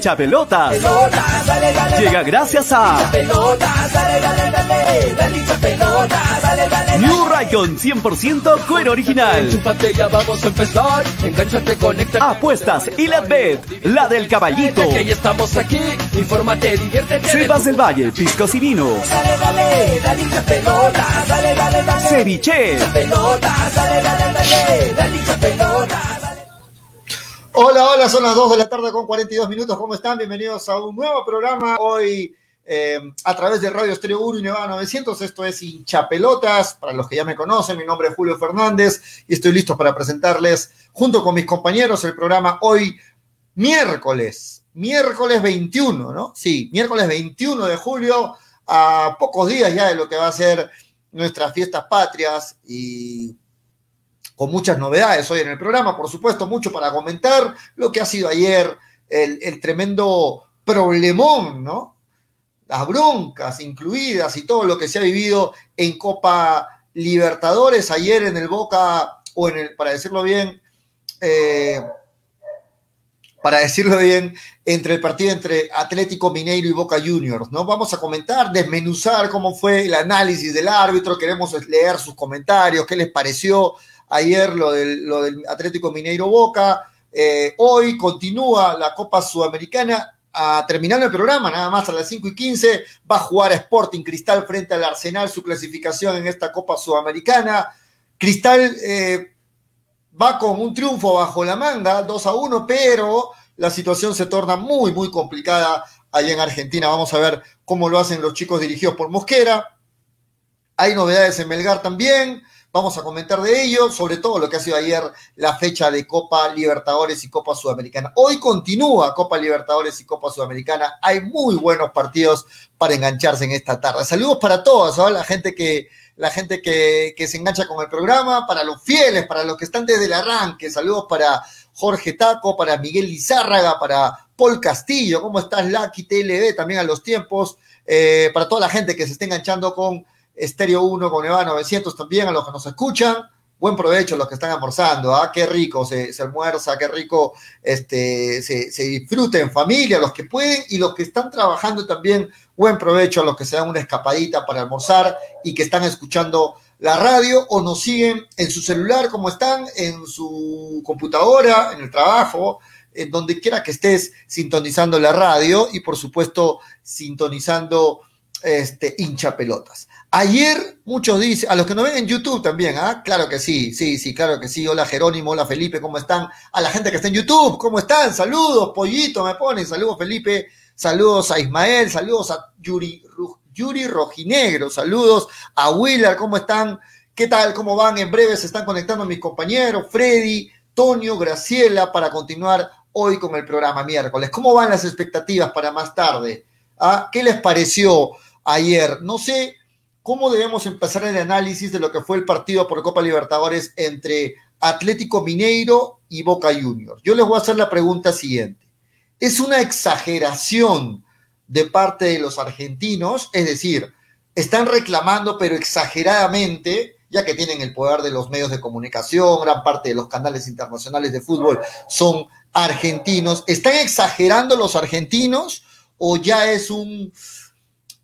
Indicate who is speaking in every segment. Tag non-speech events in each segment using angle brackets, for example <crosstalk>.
Speaker 1: Hincha pelotas. Llega gracias a New Raycon 100% cuero original.
Speaker 2: Vamos a empezar. Conéctate.
Speaker 1: Apuestas y la bet, la del caballito.
Speaker 2: Estamos aquí. Infórmate, diviértete.
Speaker 1: Cepas del Valle, piscos y vinos.
Speaker 2: Dale,
Speaker 3: Hola, hola, son las 2 de la tarde con 42 minutos. ¿Cómo están? Bienvenidos a un nuevo programa hoy eh, a través de Radio Estereo 1 y Nevada 900. Esto es Hinchapelotas. Para los que ya me conocen, mi nombre es Julio Fernández y estoy listo para presentarles, junto con mis compañeros, el programa hoy, miércoles, miércoles 21, ¿no? Sí, miércoles 21 de julio, a pocos días ya de lo que va a ser nuestras fiestas patrias y con muchas novedades hoy en el programa, por supuesto, mucho para comentar lo que ha sido ayer el, tremendo problemón, ¿no? Las broncas incluidas y todo lo que se ha vivido en Copa Libertadores ayer en el Boca, o en el, para decirlo bien, eh, para decirlo bien, entre el partido entre Atlético Mineiro y Boca Juniors, ¿no? Vamos a comentar, desmenuzar cómo fue el análisis del árbitro, queremos leer sus comentarios, qué les pareció ayer lo del, Atlético Mineiro Boca. Eh, hoy continúa la Copa Sudamericana. A terminar el programa, nada más a las 5 y 15, va a jugar Sporting Cristal frente al Arsenal su clasificación en esta Copa Sudamericana. Cristal eh, va con un triunfo bajo la manga, 2 a 1, pero la situación se torna muy, muy complicada allá en Argentina. Vamos a ver cómo lo hacen los chicos dirigidos por Mosquera. Hay novedades en Melgar también. Vamos a comentar de ello, sobre todo lo que ha sido ayer la fecha de Copa Libertadores y Copa Sudamericana. Hoy continúa Copa Libertadores y Copa Sudamericana. Hay muy buenos partidos para engancharse en esta tarde. Saludos para todos, ¿no? la gente que la gente que se engancha con el programa, para los fieles, para los que están desde el arranque. Saludos para Jorge Taco, para Miguel Lizárraga, para Paul Castillo. ¿Cómo estás, Lucky TLB? También a los tiempos. Eh, para toda la gente que se esté enganchando con Estéreo 1 con Eva 900 también, a los que nos escuchan. Buen provecho a los que están almorzando, ¿ah? Qué rico se, se almuerza, qué rico este, se, se, disfruta en familia, los que pueden y los que están trabajando también. Buen provecho a los que se dan una escapadita para almorzar y que están escuchando la radio o nos siguen en su celular como están, en su computadora, en el trabajo, en donde quiera que estés sintonizando la radio y por supuesto sintonizando este hincha pelotas. Ayer muchos dicen, a los que nos ven en YouTube también, ¿ah? Claro que sí, sí, sí, claro que sí. Hola Jerónimo, hola Felipe, ¿cómo están? A la gente que está en YouTube, ¿cómo están? Saludos, pollito, me ponen, saludos Felipe, saludos a Ismael, saludos a Yuri, Yuri Rojinegro, saludos a Willard, ¿cómo están? ¿Qué tal? ¿Cómo van? En breve se están conectando mis compañeros, Freddy, Tonio, Graciela, para continuar hoy con el programa miércoles. ¿Cómo van las expectativas para más tarde? ¿Ah? ¿Qué les pareció ayer? No sé cómo debemos empezar el análisis de lo que fue el partido por Copa Libertadores entre Atlético Mineiro y Boca Juniors. Yo les voy a hacer la pregunta siguiente. ¿Es una exageración de parte de los argentinos? Es decir, están reclamando, pero exageradamente, ya que tienen el poder de los medios de comunicación, gran parte de los canales internacionales de fútbol son argentinos. ¿Están exagerando los argentinos o ya es un,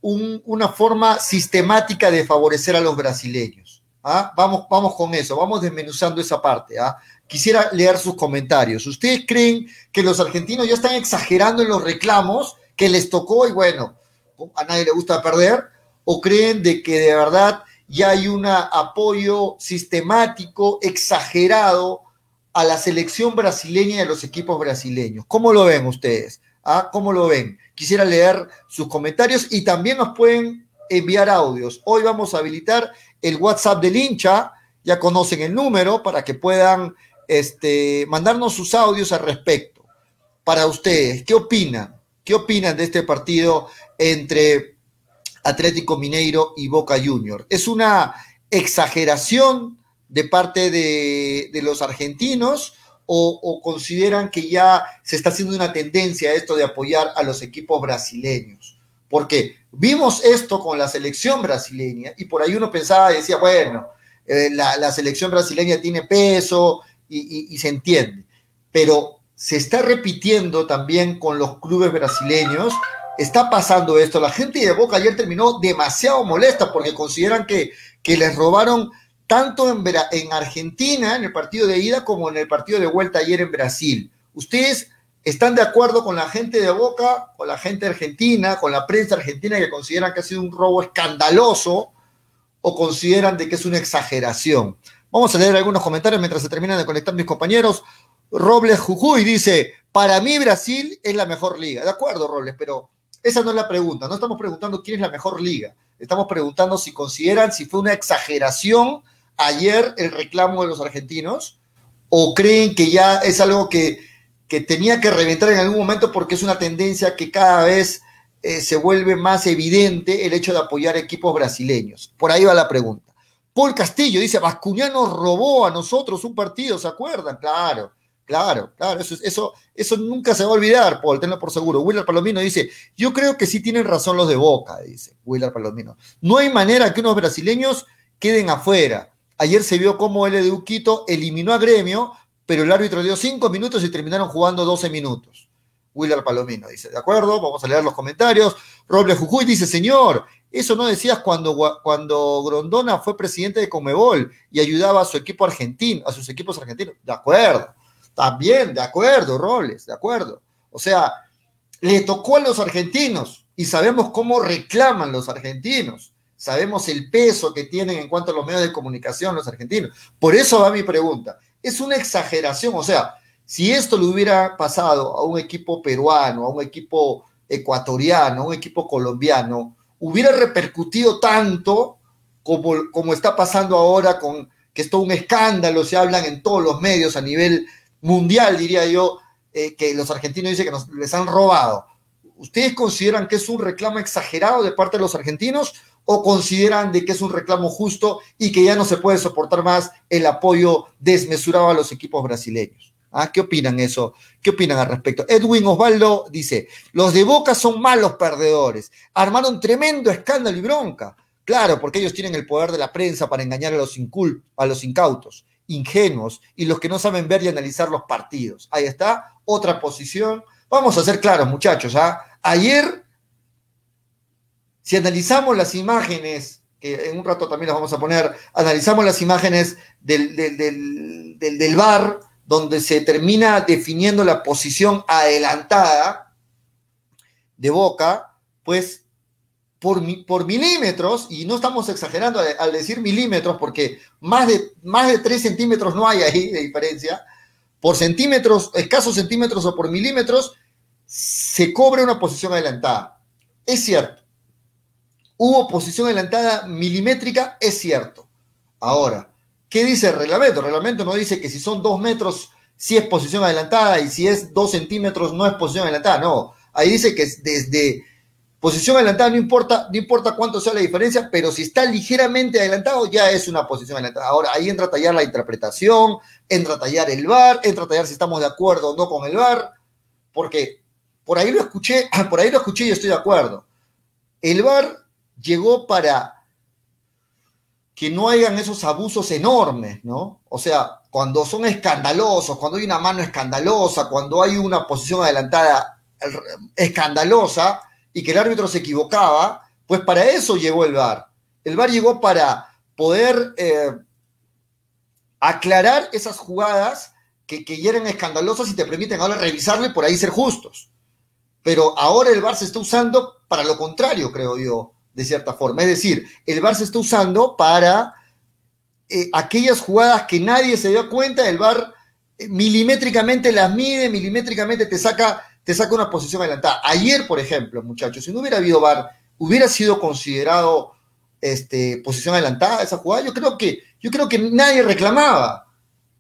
Speaker 3: un, una forma sistemática de favorecer a los brasileños. ¿ah? Vamos, vamos con eso, vamos desmenuzando esa parte. ¿ah? Quisiera leer sus comentarios. ¿Ustedes creen que los argentinos ya están exagerando en los reclamos que les tocó y bueno, a nadie le gusta perder? ¿O creen de que de verdad ya hay un apoyo sistemático, exagerado a la selección brasileña y a los equipos brasileños? ¿Cómo lo ven ustedes? ¿Ah? ¿Cómo lo ven? Quisiera leer sus comentarios y también nos pueden enviar audios. Hoy vamos a habilitar el WhatsApp del hincha, ya conocen el número para que puedan este, mandarnos sus audios al respecto. Para ustedes, ¿qué opinan? ¿Qué opinan de este partido entre Atlético Mineiro y Boca Junior. Es una exageración de parte de, de los argentinos o, consideran que ya se está haciendo una tendencia esto de apoyar a los equipos brasileños. Porque vimos esto con la selección brasileña y por ahí uno pensaba y decía, bueno, eh, la, selección brasileña tiene peso y se entiende, pero se está repitiendo también con los clubes brasileños está pasando esto. La gente de Boca ayer terminó demasiado molesta porque consideran que, que les robaron tanto en, en, Argentina, en el partido de ida, como en el partido de vuelta ayer en Brasil. ¿Ustedes están de acuerdo con la gente de Boca, con la gente argentina, con la prensa argentina que consideran que ha sido un robo escandaloso o consideran de que es una exageración? Vamos a leer algunos comentarios mientras se terminan de conectar mis compañeros. Robles Jujuy dice, para mí Brasil es la mejor liga. De acuerdo, Robles, pero esa no es la pregunta. No estamos preguntando quién es la mejor liga. Estamos preguntando si consideran si fue una exageración ayer el reclamo de los argentinos o creen que ya es algo que, que tenía que reventar en algún momento porque es una tendencia que cada vez eh, se vuelve más evidente el hecho de apoyar equipos brasileños. Por ahí va la pregunta. Paul Castillo dice, Bascuñano robó a nosotros un partido, ¿se acuerdan? Claro, claro, claro, eso, eso, eso nunca se va a olvidar, Paul, tenlo por seguro. Willard Palomino dice, yo creo que sí tienen razón los de Boca, dice Willard Palomino. No hay manera que unos brasileños queden afuera. Ayer se vio cómo el de Uquito eliminó a Gremio, pero el árbitro dio cinco minutos y terminaron jugando 12 minutos. Willard Palomino dice, ¿de acuerdo? Vamos a leer los comentarios. Robles Jujuy dice, señor, eso no decías cuando, cuando Grondona fue presidente de Comebol y ayudaba a su equipo argentino, a sus equipos argentinos. De acuerdo, también, de acuerdo, Robles, de acuerdo. O sea, le tocó a los argentinos y sabemos cómo reclaman los argentinos sabemos el peso que tienen en cuanto a los medios de comunicación los argentinos. Por eso va mi pregunta. Es una exageración, o sea, si esto le hubiera pasado a un equipo peruano, a un equipo ecuatoriano, a un equipo colombiano, hubiera repercutido tanto como, como está pasando ahora con que es todo un escándalo, se hablan en todos los medios a nivel mundial, diría yo, eh, que los argentinos dicen que nos, les han robado. ¿Ustedes consideran que es un reclamo exagerado de parte de los argentinos o consideran de que es un reclamo justo y que ya no se puede soportar más el apoyo desmesurado a los equipos brasileños. ¿Ah? ¿Qué opinan eso? ¿Qué opinan al respecto? Edwin Osvaldo dice, los de Boca son malos perdedores, armaron tremendo escándalo y bronca. Claro, porque ellos tienen el poder de la prensa para engañar a los, a los incautos, ingenuos y los que no saben ver y analizar los partidos. Ahí está, otra posición. Vamos a ser claros, muchachos. ¿ah? Ayer si analizamos las imágenes, que en un rato también las vamos a poner, analizamos las imágenes del, del, del, del, del bar, donde se termina definiendo la posición adelantada de Boca, pues por, por, milímetros, y no estamos exagerando al, decir milímetros, porque más de, más de 3 centímetros no hay ahí de diferencia, por centímetros, escasos centímetros o por milímetros, se cobra una posición adelantada. Es cierto, Hubo posición adelantada milimétrica, es cierto. Ahora, ¿qué dice el reglamento? El reglamento no dice que si son dos metros, sí es posición adelantada y si es dos centímetros, no es posición adelantada. No, ahí dice que desde posición adelantada no importa, no importa cuánto sea la diferencia, pero si está ligeramente adelantado, ya es una posición adelantada. Ahora, ahí entra a tallar la interpretación, entra a tallar el VAR, entra a tallar si estamos de acuerdo o no con el VAR, porque por ahí lo escuché, <clears throat> por ahí lo escuché y estoy de acuerdo. El VAR llegó para que no hayan esos abusos enormes, ¿no? O sea, cuando son escandalosos, cuando hay una mano escandalosa, cuando hay una posición adelantada escandalosa y que el árbitro se equivocaba, pues para eso llegó el VAR. El VAR llegó para poder eh, aclarar esas jugadas que, que ya eran escandalosas y te permiten ahora revisarlo y por ahí ser justos. Pero ahora el VAR se está usando para lo contrario, creo yo de cierta forma. Es decir, el VAR se está usando para eh, aquellas jugadas que nadie se dio cuenta, el VAR eh, milimétricamente las mide, milimétricamente te saca, te saca una posición adelantada. Ayer, por ejemplo, muchachos, si no hubiera habido VAR, hubiera sido considerado este, posición adelantada esa jugada. Yo creo que, yo creo que nadie reclamaba,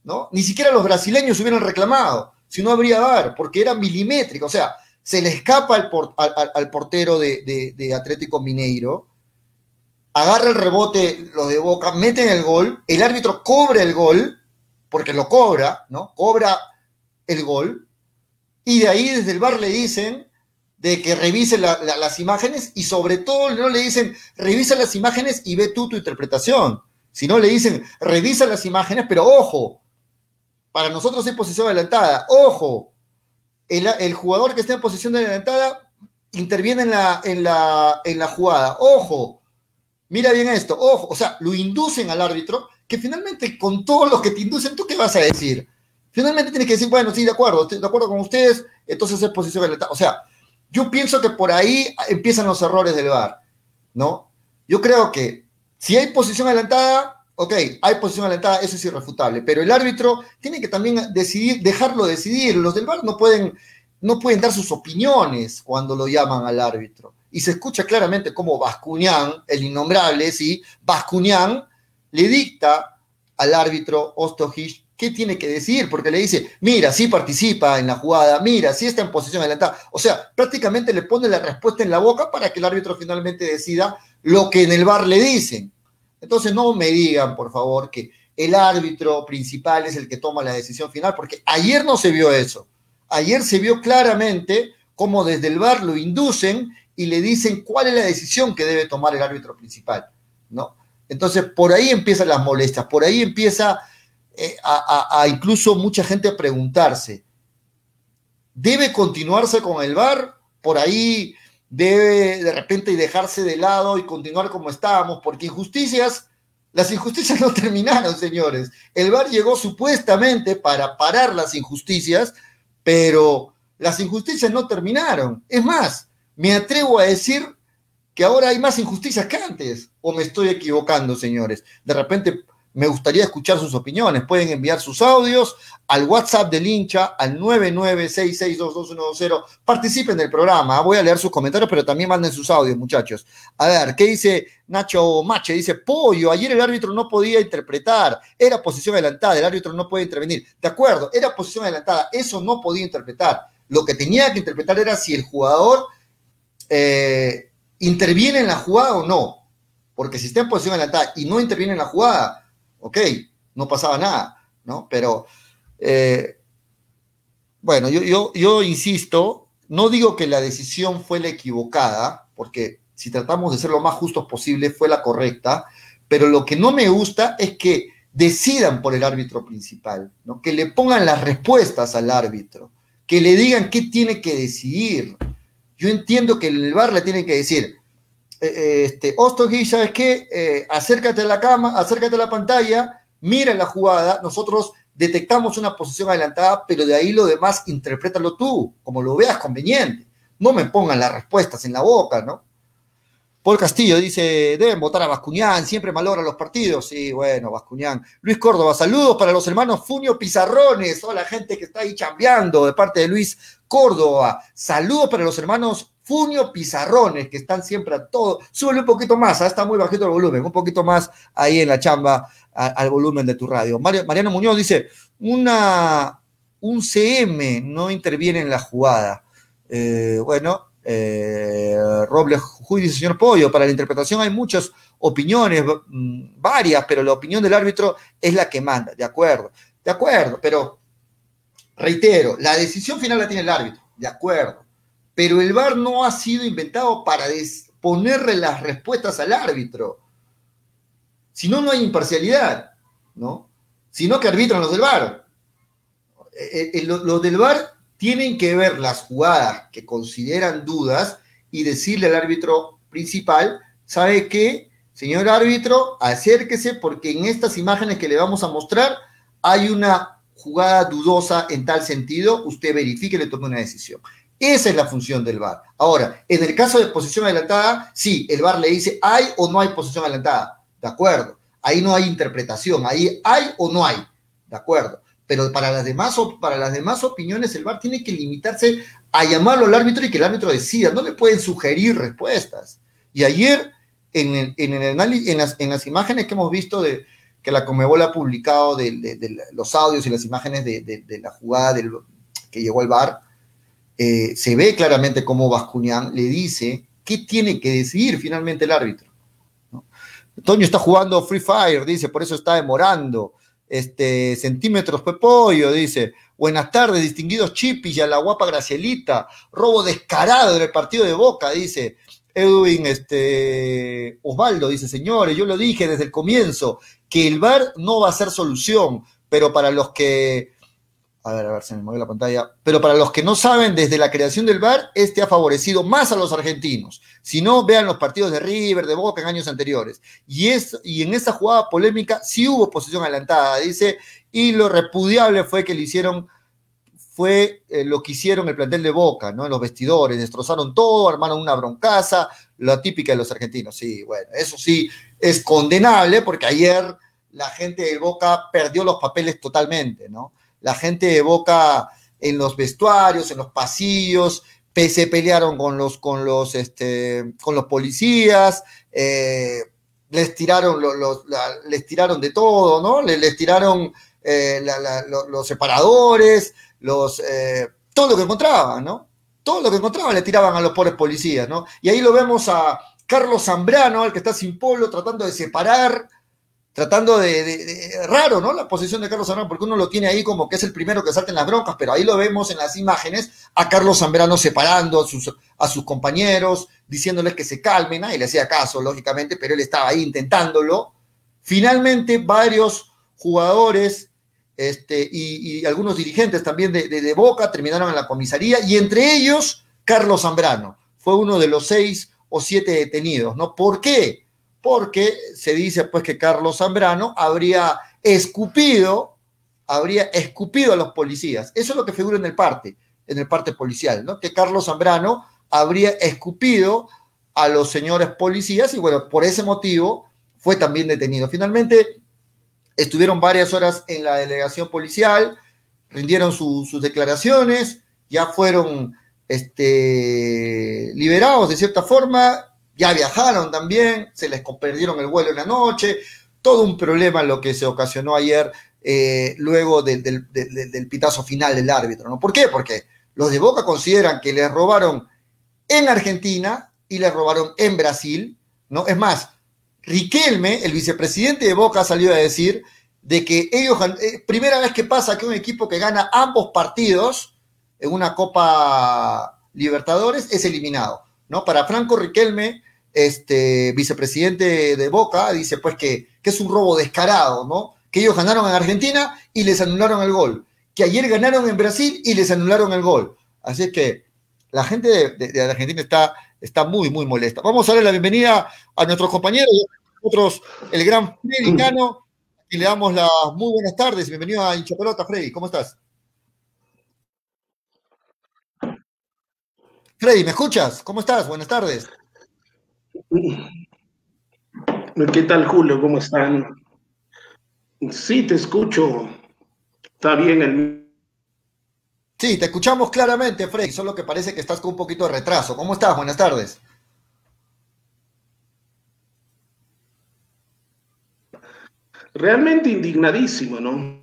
Speaker 3: ¿no? Ni siquiera los brasileños hubieran reclamado si no habría VAR, porque era milimétrica. O sea, se le escapa al, por, al, al portero de, Atlético Mineiro, agarra el rebote, lo de Boca, meten el gol, el árbitro cobra el gol, porque lo cobra, ¿no? Cobra el gol, y de ahí desde el bar le dicen de que revise las imágenes y sobre todo no le dicen revisa las imágenes y ve tú tu interpretación, sino le dicen revisa las imágenes, pero ojo, para nosotros es posición adelantada, ojo, el, jugador que está en posición adelantada interviene en la, en la, en la jugada, ojo, mira bien esto, ojo, o sea, lo inducen al árbitro, que finalmente con todo lo que te inducen, ¿tú qué vas a decir? Finalmente tienes que decir, bueno, sí, de acuerdo, estoy de acuerdo con ustedes, entonces es posición adelantada. O sea, yo pienso que por ahí empiezan los errores del VAR, ¿no? Yo creo que si hay posición adelantada, ok, hay posición adelantada, eso es irrefutable, pero el árbitro tiene que también decidir, dejarlo decidir. Los del VAR no pueden, no pueden dar sus opiniones cuando lo llaman al árbitro y se escucha claramente cómo Bascuñán, el innombrable, ¿sí? Bascuñán le dicta al árbitro Ostojic qué tiene que decir, porque le dice, mira, sí participa en la jugada, mira, sí está en posición adelantada. O sea, prácticamente le pone la respuesta en la boca para que el árbitro finalmente decida lo que en el bar le dicen. Entonces no me digan, por favor, que el árbitro principal es el que toma la decisión final, porque ayer no se vio eso. Ayer se vio claramente cómo desde el bar lo inducen y le dicen cuál es la decisión que debe tomar el árbitro principal, ¿no? Entonces, por ahí empiezan las molestias, por ahí empieza eh, a, incluso mucha gente a preguntarse, ¿debe continuarse con el VAR? Por ahí debe de repente dejarse de lado y continuar como estábamos, porque injusticias, las injusticias <laughs> no terminaron, señores. El VAR llegó supuestamente para parar las injusticias, pero las injusticias no terminaron. Es más, me atrevo a decir que ahora hay más injusticias que antes, o me estoy equivocando, señores. De repente me gustaría escuchar sus opiniones. Pueden enviar sus audios al WhatsApp del hincha al 996622120. Participen del programa. Voy a leer sus comentarios, pero también manden sus audios, muchachos. A ver, ¿qué dice Nacho Mache? Dice, pollo, ayer el árbitro no podía interpretar. Era posición adelantada, el árbitro no puede intervenir. De acuerdo, era posición adelantada. Eso no podía interpretar. Lo que tenía que interpretar era si el jugador eh, interviene en la jugada o no. Porque si está en posición adelantada y no interviene en la jugada, ok, no pasaba nada, ¿no? Pero, eh, bueno, yo, yo, yo insisto, no digo que la decisión fue la equivocada, porque si tratamos de ser lo más justos posible, fue la correcta, pero lo que no me gusta es que decidan por el árbitro principal, ¿no? que le pongan las respuestas al árbitro, que le digan qué tiene que decidir, yo entiendo que el bar le tiene que decir, este, Ostogi, ¿sabes qué? Eh, acércate a la cama, acércate a la pantalla, mira la jugada, nosotros detectamos una posición adelantada, pero de ahí lo demás interprétalo tú, como lo veas conveniente. No me pongan las respuestas en la boca, ¿no? Paul Castillo dice, deben votar a Bascuñán, siempre malogra los partidos. Sí, bueno, Bascuñán. Luis Córdoba, saludos para los hermanos Funio Pizarrones, toda la gente que está ahí chambeando de parte de Luis Córdoba. Saludos para los hermanos Funio Pizarrones, que están siempre a todo. Súbele un poquito más, ¿ah? está muy bajito el volumen, un poquito más ahí en la chamba al volumen de tu radio. Mariano Muñoz dice, una, un CM no interviene en la jugada. Eh, bueno, eh, Robles Juy dice, señor Pollo, para la interpretación hay muchas opiniones, mm, varias, pero la opinión del árbitro es la que manda, de acuerdo, de acuerdo, pero reitero, la decisión final la tiene el árbitro, de acuerdo, pero el VAR no ha sido inventado para ponerle las respuestas al árbitro, si no, no hay imparcialidad, ¿no? Sino que arbitran los del VAR. Eh, eh, los del VAR tienen que ver las jugadas que consideran dudas y decirle al árbitro principal, ¿sabe qué? Señor árbitro, acérquese porque en estas imágenes que le vamos a mostrar hay una jugada dudosa en tal sentido, usted verifique y le tome una decisión. Esa es la función del VAR. Ahora, en el caso de posición adelantada, sí, el VAR le dice, ¿hay o no hay posición adelantada? De acuerdo. Ahí no hay interpretación, ahí hay o no hay. De acuerdo pero para las demás, para las demás opiniones el VAR tiene que limitarse a llamarlo al árbitro y que el árbitro decida, no le pueden sugerir respuestas. Y ayer, en, el, en, en, las, en las imágenes que hemos visto de que la Comebol ha publicado de, los audios y las imágenes de, la jugada del, que llegó al VAR, eh, se ve claramente cómo Bascuñán le dice qué tiene que decidir finalmente el árbitro. Toño está jugando Free Fire, dice, por eso está demorando. Este, centímetros Pepollo, dice. Buenas tardes, distinguidos Chipis y a la guapa Gracielita. Robo descarado en el partido de Boca, dice. Edwin este, Osvaldo dice, señores, yo lo dije desde el comienzo, que el VAR no va a ser solución, pero para los que a ver, a ver, se me movió la pantalla. Pero para los que no saben, desde la creación del VAR, este ha favorecido más a los argentinos. Si no, vean los partidos de River, de Boca en años anteriores. Y, es, y en esa jugada polémica sí hubo posición adelantada, dice, y lo repudiable fue que le hicieron, fue eh, lo que hicieron el plantel de Boca, ¿no? En los vestidores, destrozaron todo, armaron una broncaza, la típica de los argentinos. Sí, bueno, eso sí es condenable porque ayer la gente de Boca perdió los papeles totalmente, ¿no? La gente de Boca en los vestuarios, en los pasillos, se pelearon con los, con los, este, con los policías, eh, les, tiraron los, les tiraron de todo, ¿no? Les, tiraron eh, los, separadores, los, eh, todo lo que encontraban, ¿no? Todo lo que encontraban le tiraban a los pobres policías, ¿no? Y ahí lo vemos a Carlos Zambrano, al que está sin polo, tratando de separar tratando de, raro, ¿no? La posición de Carlos Zambrano, porque uno lo tiene ahí como que es el primero que salta en las broncas, pero ahí lo vemos en las imágenes a Carlos Zambrano separando a sus, compañeros, diciéndoles que se calmen, y le hacía caso, lógicamente, pero él estaba ahí intentándolo. Finalmente, varios jugadores este, y, algunos dirigentes también de, de, Boca terminaron en la comisaría, y entre ellos Carlos Zambrano, fue uno de los seis o siete detenidos, ¿no? ¿Por qué? Porque se dice pues que Carlos Zambrano habría escupido, habría escupido a los policías. Eso es lo que figura en el parte, en el parte policial, ¿no? Que Carlos Zambrano habría escupido a los señores policías y bueno, por ese motivo fue también detenido. Finalmente estuvieron varias horas en la delegación policial, rindieron sus declaraciones, ya fueron este, liberados de cierta forma ya viajaron también, se les perdieron el vuelo en la noche, todo un problema lo que se ocasionó ayer eh, luego del pitazo final del árbitro. ¿no? ¿Por qué? Porque los de Boca consideran que les robaron en Argentina y les robaron en Brasil, ¿no? Es más, Riquelme, el vicepresidente de Boca, salió a decir de que ellos, eh, primera vez que pasa que un equipo que gana ambos partidos en una Copa Libertadores es eliminado, ¿no? Para Franco Riquelme, este vicepresidente de Boca, dice pues que, es un robo descarado, ¿no? Que ellos ganaron en Argentina y les anularon el gol. Que ayer ganaron en Brasil y les anularon el gol. Así que la gente de, Argentina está, está muy, muy molesta. Vamos a darle la bienvenida a nuestros compañeros, nosotros, el gran Freddy Cano, y le damos las muy buenas tardes. Bienvenido a Hincha Pelota, Freddy. ¿Cómo estás? Freddy, ¿me escuchas? ¿Cómo estás? Buenas tardes.
Speaker 4: ¿Qué tal, Julio? ¿Cómo están? Sí, te escucho. Está bien el...
Speaker 3: Sí, te escuchamos claramente, Freddy, solo que parece que estás con un poquito de retraso. ¿Cómo estás? Buenas tardes.
Speaker 4: Realmente indignadísimo, ¿no?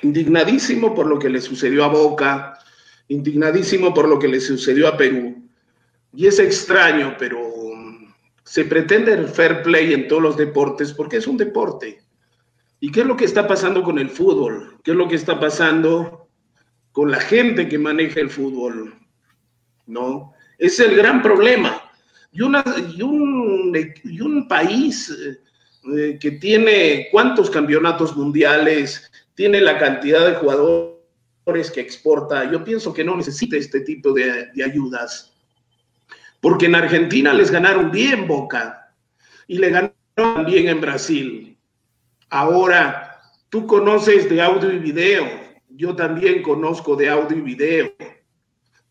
Speaker 4: Indignadísimo por lo que le sucedió a Boca, indignadísimo por lo que le sucedió a Perú. Y es extraño, pero se pretende el fair play en todos los deportes porque es un deporte. ¿Y qué es lo que está pasando con el fútbol? ¿Qué es lo que está pasando con la gente que maneja el fútbol? ¿No? Es el gran problema. Y, un, país eh, que tiene cuántos campeonatos mundiales, tiene la cantidad de jugadores que exporta, yo pienso que no necesita este tipo de ayudas porque en Argentina les ganaron bien Boca y le ganaron también en Brasil. Ahora, tú conoces de audio y video, yo también conozco de audio y video,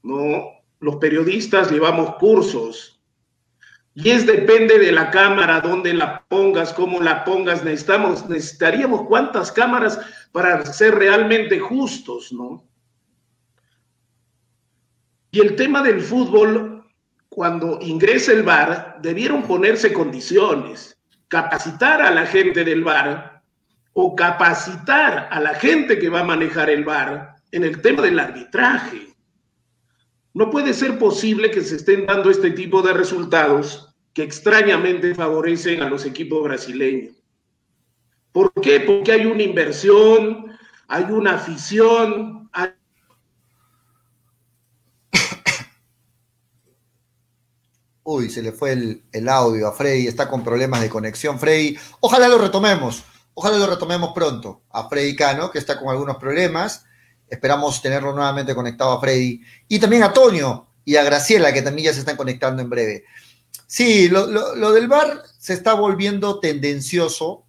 Speaker 4: ¿no? Los periodistas llevamos cursos y es depende de la cámara, dónde la pongas, cómo la pongas. Necesitamos, necesitaríamos cuántas cámaras para ser realmente justos, ¿no? Y el tema del fútbol cuando ingrese el VAR, debieron ponerse condiciones, capacitar a la gente del VAR o capacitar a la gente que va a manejar el VAR en el tema del arbitraje. No puede ser posible que se estén dando este tipo de resultados
Speaker 5: que extrañamente favorecen a los equipos brasileños. ¿Por qué? Porque hay una inversión, hay una afición, hay
Speaker 3: Uy, se le fue el, audio a Freddy, está con problemas de conexión. Freddy, ojalá lo retomemos, ojalá lo retomemos pronto a Freddy Cano, que está con algunos problemas. Esperamos tenerlo nuevamente conectado a Freddy. Y también a Toño y a Graciela, que también ya se están conectando en breve. Sí, lo, del bar se está volviendo tendencioso.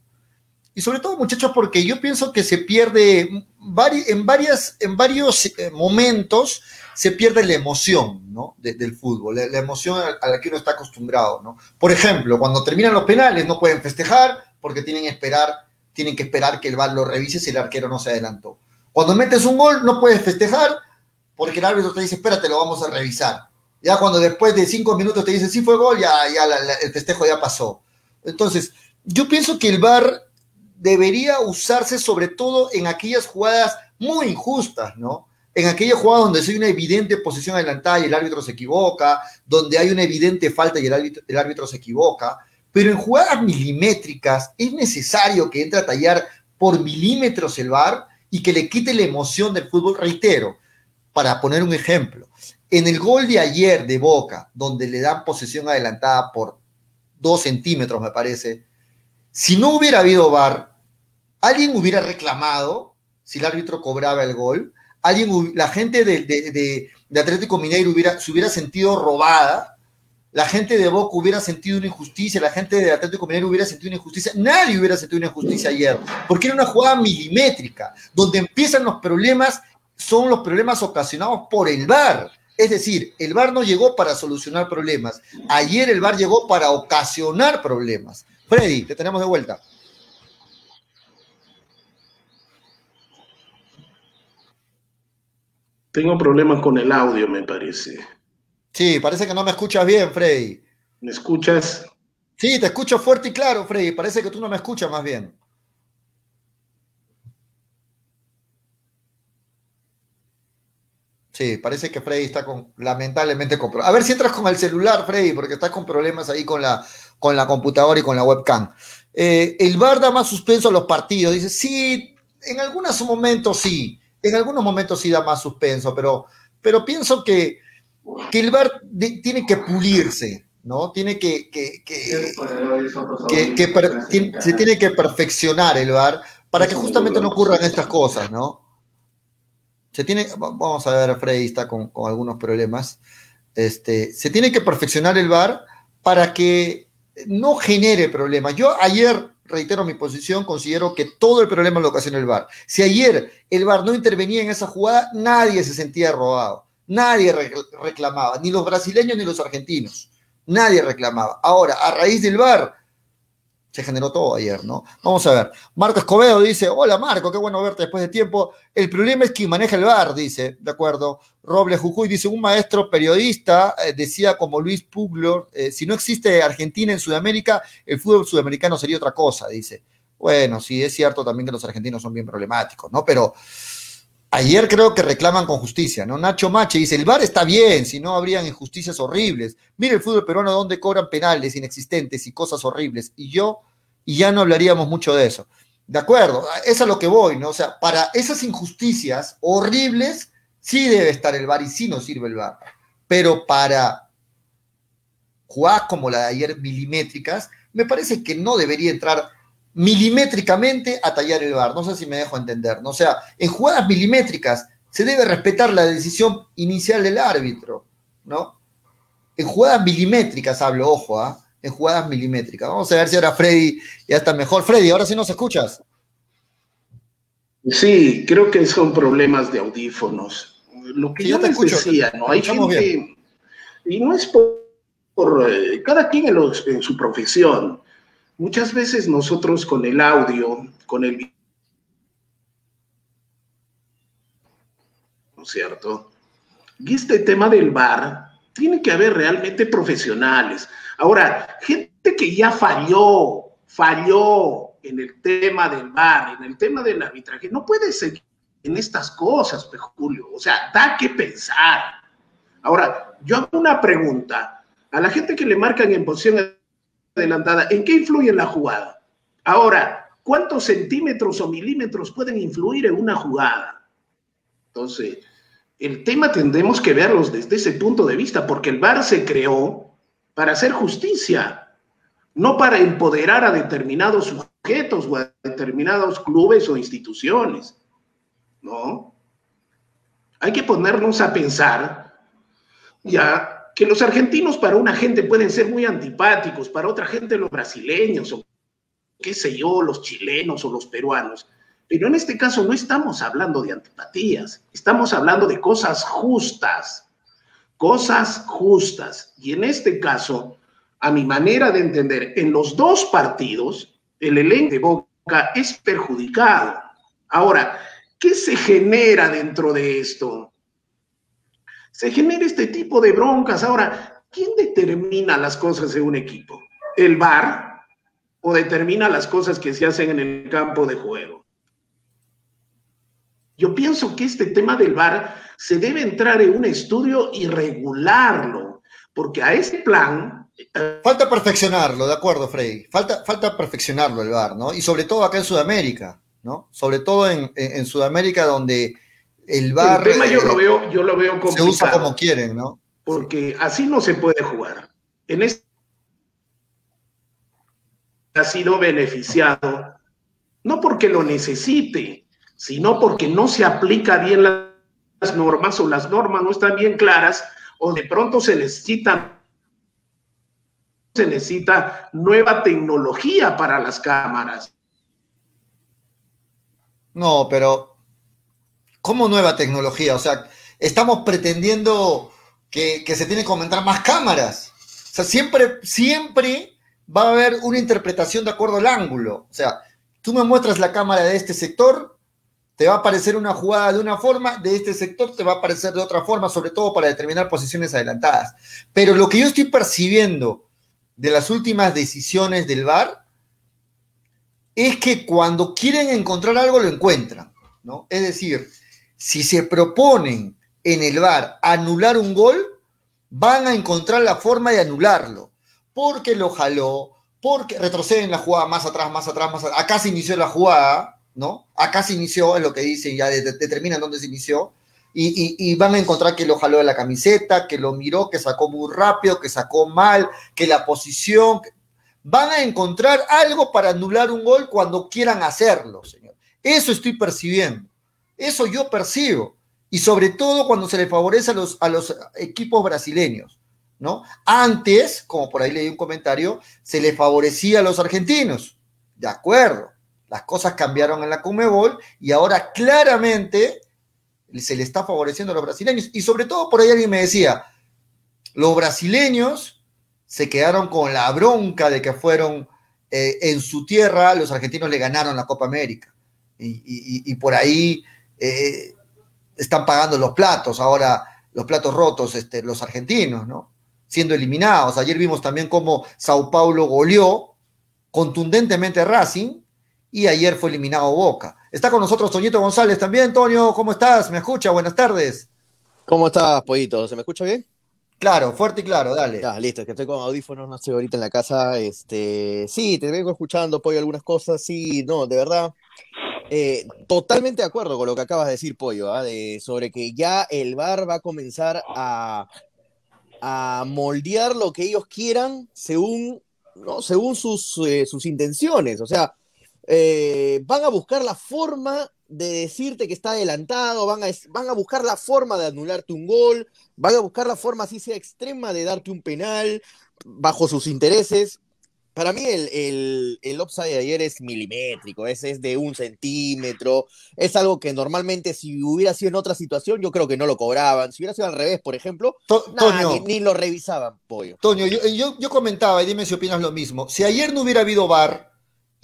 Speaker 3: Y sobre todo, muchachos, porque yo pienso que se pierde en, varias, en varios eh, momentos se pierde la emoción ¿no? del fútbol, la, emoción a, la que uno está acostumbrado. ¿no? Por ejemplo, cuando terminan los penales no pueden festejar porque tienen esperar, tienen que esperar que el VAR lo revise si el arquero no se adelantó. Cuando metes un gol no puedes festejar porque el árbitro te dice, espérate, lo vamos a revisar. Ya cuando después de cinco minutos te dice, sí fue gol, ya, ya el festejo ya pasó. Entonces, yo pienso que el VAR debería usarse sobre todo en aquellas jugadas muy injustas, ¿no? En aquella jugada donde hay una evidente posición adelantada y el árbitro se equivoca, donde hay una evidente falta y el árbitro, se equivoca, pero en jugadas milimétricas es necesario que entre a tallar por milímetros el VAR y que le quite la emoción del fútbol, reitero, para poner un ejemplo, en el gol de ayer de Boca, donde le dan posesión adelantada por dos centímetros, me parece, si no hubiera habido VAR, alguien hubiera reclamado si el árbitro cobraba el gol, alguien, la gente de, Atlético Mineiro hubiera, se hubiera sentido robada, la gente de Boca hubiera sentido una injusticia, la gente de Atlético Mineiro hubiera sentido una injusticia, nadie hubiera sentido una injusticia ayer, porque era una jugada milimétrica, donde empiezan los problemas, son los problemas ocasionados por el VAR. Es decir, el VAR no llegó para solucionar problemas, ayer el VAR llegó para ocasionar problemas. Freddy, te tenemos de vuelta.
Speaker 5: Tengo problemas con el audio, me parece.
Speaker 3: Sí, parece que no me escuchas bien, Freddy.
Speaker 5: ¿Me escuchas?
Speaker 3: Sí, te escucho fuerte y claro, Freddy. Parece que tú no me escuchas más bien. Sí, parece que Freddy está con, lamentablemente con A ver si entras con el celular, Freddy, porque estás con problemas ahí con la, con la computadora y con la webcam. Eh, el VAR da más suspenso a los partidos. Dice, sí, en algunos momentos sí en algunos momentos sí da más suspenso, pero, pero pienso que, que el VAR tiene que pulirse, ¿no? Tiene que, que, que, se tiene que perfeccionar el VAR para que justamente no ocurran estas cosas, ¿no? Se tiene, vamos a ver, Freddy está con, con algunos problemas. Este, se tiene que perfeccionar el VAR para que no genere problemas. Yo ayer reitero mi posición, considero que todo el problema lo ocasiona el VAR. Si ayer el VAR no intervenía en esa jugada, nadie se sentía robado, nadie reclamaba, ni los brasileños ni los argentinos, nadie reclamaba. Ahora, a raíz del VAR, se generó todo ayer, ¿no? Vamos a ver. Marco Escobedo dice, hola Marco, qué bueno verte después de tiempo. El problema es quien maneja el bar, dice, de acuerdo. Robles Jujuy dice, un maestro periodista eh, decía como Luis Puglo, eh, si no existe Argentina en Sudamérica, el fútbol sudamericano sería otra cosa, dice. Bueno, sí, es cierto también que los argentinos son bien problemáticos, ¿no? Pero ayer creo que reclaman con justicia, ¿no? Nacho Mache dice, el VAR está bien, si no habrían injusticias horribles. Mire el fútbol peruano donde cobran penales inexistentes y cosas horribles. Y yo, y ya no hablaríamos mucho de eso. De acuerdo, es a lo que voy, ¿no? O sea, para esas injusticias horribles, sí debe estar el VAR y sí nos sirve el VAR. Pero para jugadas como la de ayer milimétricas, me parece que no debería entrar milimétricamente a tallar el bar. No sé si me dejo entender. ¿no? O sea, en jugadas milimétricas se debe respetar la decisión inicial del árbitro, ¿no? En jugadas milimétricas hablo, ojo, ¿ah? En jugadas milimétricas. Vamos a ver si ahora Freddy ya está mejor. Freddy, ahora sí nos escuchas.
Speaker 5: Sí, creo que son problemas de audífonos. Lo que yo te decía, ¿no? Hay gente, y no es por, eh, cada quien en su profesión. Muchas veces nosotros con el audio, con el... ¿No es cierto? Y este tema del bar, tiene que haber realmente profesionales. Ahora, gente que ya falló, falló en el tema del bar, en el tema del arbitraje, no puede seguir en estas cosas, Julio. O sea, da que pensar. Ahora, yo hago una pregunta.
Speaker 4: a la gente que le marcan en posición adelantada, ¿en qué influye la jugada? Ahora, ¿cuántos centímetros o milímetros pueden influir en una jugada? Entonces, el tema tendremos que verlos desde ese punto de vista, porque el VAR se creó para hacer justicia, no para empoderar a determinados sujetos o a determinados clubes o instituciones. ¿No? Hay que ponernos a pensar ya que los argentinos para una gente pueden ser muy antipáticos, para otra gente los brasileños o qué sé yo, los chilenos o los peruanos. Pero en este caso no estamos hablando de antipatías, estamos hablando de cosas justas, cosas justas. Y en este caso, a mi manera de entender, en los dos partidos, el elenco de Boca es perjudicado. Ahora, ¿qué se genera dentro de esto? Se genera este tipo de broncas. Ahora, ¿quién determina las cosas en un equipo? ¿El VAR o determina las cosas que se hacen en el campo de juego? Yo pienso que este tema del VAR se debe entrar en un estudio y regularlo, porque a ese plan...
Speaker 3: Eh, falta perfeccionarlo, de acuerdo, Freddy. Falta, falta perfeccionarlo el VAR, ¿no? Y sobre todo acá en Sudamérica, ¿no? Sobre todo en, en, Sudamérica donde el VAR...
Speaker 4: El tema yo lo veo, yo lo veo
Speaker 3: complicado. Se usa como quieren, ¿no?
Speaker 4: Porque así no se puede jugar. En este ha sido beneficiado, no porque lo necesite, sino porque no se aplica bien las normas o las normas no están bien claras o de pronto se necesita se necesita nueva tecnología para las cámaras.
Speaker 3: No, pero ¿cómo nueva tecnología? O sea, estamos pretendiendo que, se tienen que aumentar más cámaras. O sea, siempre, siempre va a haber una interpretación de acuerdo al ángulo. O sea, tú me muestras la cámara de este sector, te va a aparecer una jugada de una forma, de este sector te va a aparecer de otra forma, sobre todo para determinar posiciones adelantadas. Pero lo que yo estoy percibiendo de las últimas decisiones del VAR es que cuando quieren encontrar algo lo encuentran, ¿no? Es decir, si se proponen en el VAR anular un gol, van a encontrar la forma de anularlo, porque lo jaló, porque retroceden la jugada más atrás, más atrás, más atrás. Acá se inició la jugada, ¿no? Acá se inició, es lo que dicen, ya determinan dónde se inició, y, van a encontrar que lo jaló de la camiseta, que lo miró, que sacó muy rápido, que sacó mal, que la posición. Van a encontrar algo para anular un gol cuando quieran hacerlo, señor. Eso estoy percibiendo. Eso yo percibo. Y sobre todo cuando se le favorece a los, a los equipos brasileños, ¿no? Antes, como por ahí leí un comentario, se le favorecía a los argentinos. De acuerdo las cosas cambiaron en la Comebol y ahora claramente se le está favoreciendo a los brasileños. Y sobre todo, por ahí alguien me decía, los brasileños se quedaron con la bronca de que fueron eh, en su tierra, los argentinos le ganaron la Copa América. Y, por ahí eh, están pagando los platos, ahora los platos rotos, este, los argentinos, ¿no? Siendo eliminados. Ayer vimos también cómo Sao Paulo goleó contundentemente a Racing y ayer fue eliminado Boca. Está con nosotros Toñito González también. Toño, ¿cómo estás? ¿Me escucha? Buenas tardes.
Speaker 6: ¿Cómo estás, Pollito? ¿Se me escucha bien?
Speaker 3: Claro, fuerte y claro, dale.
Speaker 6: Ya, listo, que estoy con audífonos, no estoy ahorita en la casa. Este, sí, te vengo escuchando, Pollo, algunas cosas. Sí, no, de verdad. Eh, totalmente de acuerdo con lo que acabas de decir, Pollo, ¿ah? sobre que ya el VAR va a comenzar a, moldear lo que ellos quieran según, según sus, eh, sus intenciones. O sea, eh, van a buscar la forma de decirte que está adelantado, van a, van a buscar la forma de anularte un gol, van a buscar la forma, así sea extrema, de darte un penal bajo sus intereses. Para mí el, el, el upside de ayer es milimétrico, es, es de un centímetro, es algo que normalmente si hubiera sido en otra situación yo creo que no lo cobraban, si hubiera sido al revés, por ejemplo, ni, lo revisaban, pollo.
Speaker 3: Toño, yo, yo, yo comentaba, y dime si opinas lo mismo, si ayer no hubiera habido VAR,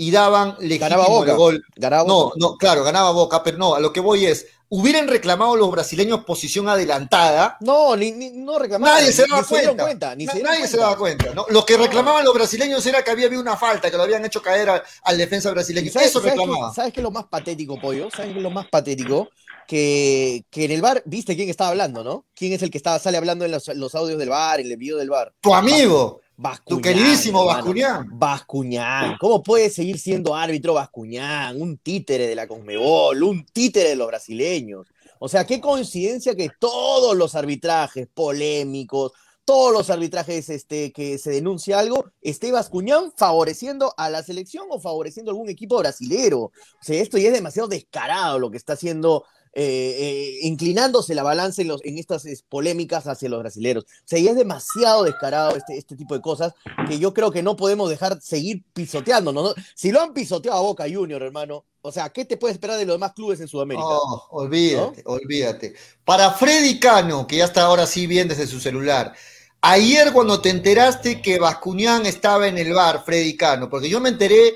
Speaker 3: y daban legítimo el gol. no, no, claro, ganaba Boca, pero no, a lo que voy es, hubieran reclamado los brasileños posición adelantada.
Speaker 6: No, ni, no reclamaban.
Speaker 3: Nadie se daba cuenta. nadie se daba cuenta. ¿no? Lo que reclamaban los brasileños era que había habido una falta, que lo habían hecho caer al, defensa brasileño. Eso reclamaban.
Speaker 6: ¿Sabes qué es lo más patético, Pollo? ¿Sabes qué es lo más patético? que, que en el bar, viste quién estaba hablando, ¿no? ¿Quién es el que estaba, sale hablando en los, los audios del bar, en el video del bar?
Speaker 3: Tu amigo.
Speaker 6: Bascuñán,
Speaker 3: Tu queridísimo
Speaker 6: hermano.
Speaker 3: Bascuñán.
Speaker 6: Bascuñán. ¿Cómo puede seguir siendo árbitro Bascuñán? Un títere de la Conmebol, un títere de los brasileños. O sea, qué coincidencia que todos los arbitrajes polémicos, todos los arbitrajes este, que se denuncia algo, esté Bascuñán favoreciendo a la selección o favoreciendo a algún equipo brasilero. O sea, esto ya es demasiado descarado lo que está haciendo, eh, eh, inclinándose la balanza en, los, en estas es, polémicas hacia los brasileros. O sea, ya es demasiado descarado este, este tipo de cosas que yo creo que no podemos dejar seguir pisoteando. ¿no? Si lo han pisoteado a Boca Junior, hermano, o sea, ¿qué te puede esperar de los demás clubes en Sudamérica?
Speaker 3: Oh, olvídate, olvídate. Para Freddy Cano, que ya está ahora sí bien desde su celular, ayer cuando te enteraste que Bascuñán estaba en el bar, Freddy Cano, porque yo me enteré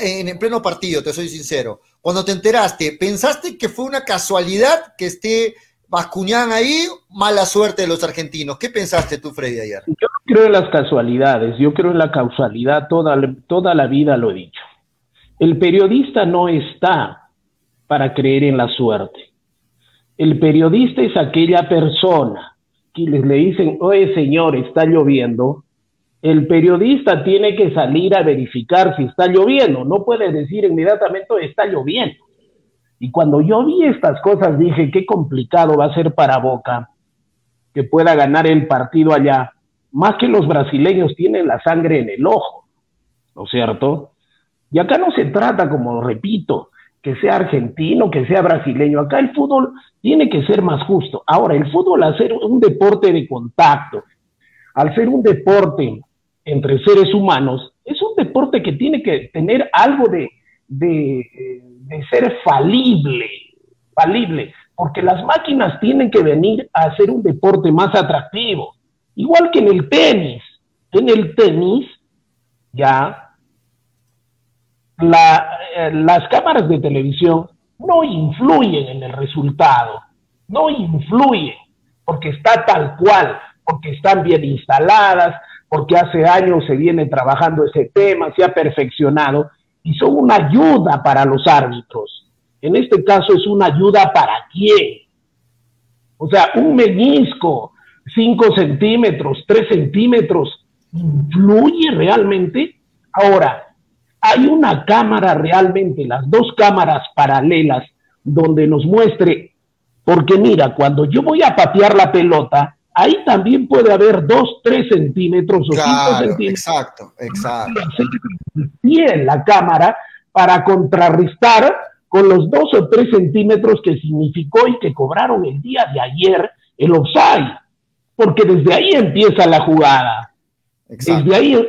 Speaker 3: en el pleno partido, te soy sincero. Cuando te enteraste, ¿pensaste que fue una casualidad que esté Bascuñán ahí? Mala suerte de los argentinos. ¿Qué pensaste tú, Freddy, ayer?
Speaker 4: Yo no creo en las casualidades, yo creo en la causalidad, toda, toda la vida lo he dicho. El periodista no está para creer en la suerte. El periodista es aquella persona que les le dicen, oye señor, está lloviendo. El periodista tiene que salir a verificar si está lloviendo. No puede decir inmediatamente está lloviendo. Y cuando yo vi estas cosas dije, qué complicado va a ser para Boca que pueda ganar el partido allá. Más que los brasileños tienen la sangre en el ojo, ¿no es cierto? Y acá no se trata, como repito, que sea argentino, que sea brasileño. Acá el fútbol tiene que ser más justo. Ahora, el fútbol, al ser un deporte de contacto, al ser un deporte entre seres humanos, es un deporte que tiene que tener algo de, de, ser falible, falible, porque las máquinas tienen que venir a hacer un deporte más atractivo. Igual que en el tenis. En el tenis, ya eh, las cámaras de televisión no influyen en el resultado, no influyen porque está tal cual, porque están bien instaladas, porque hace años se viene trabajando ese tema, se ha perfeccionado y son una ayuda para los árbitros. En este caso es una ayuda para quién. O sea, un meñisco, 5 centímetros, 3 centímetros, ¿influye realmente? Ahora, hay una cámara realmente, las dos cámaras paralelas, donde nos muestre, porque mira, cuando yo voy a patear la pelota, ahí también puede haber 2, 3 centímetros o 5
Speaker 3: Claro,
Speaker 4: centímetros
Speaker 3: exacto, exacto.
Speaker 4: y en la cámara para contrarrestar con los 2 o 3 centímetros que significó y que cobraron el día de ayer el offside, porque desde ahí empieza la jugada.
Speaker 3: exacto.
Speaker 4: Desde ahí,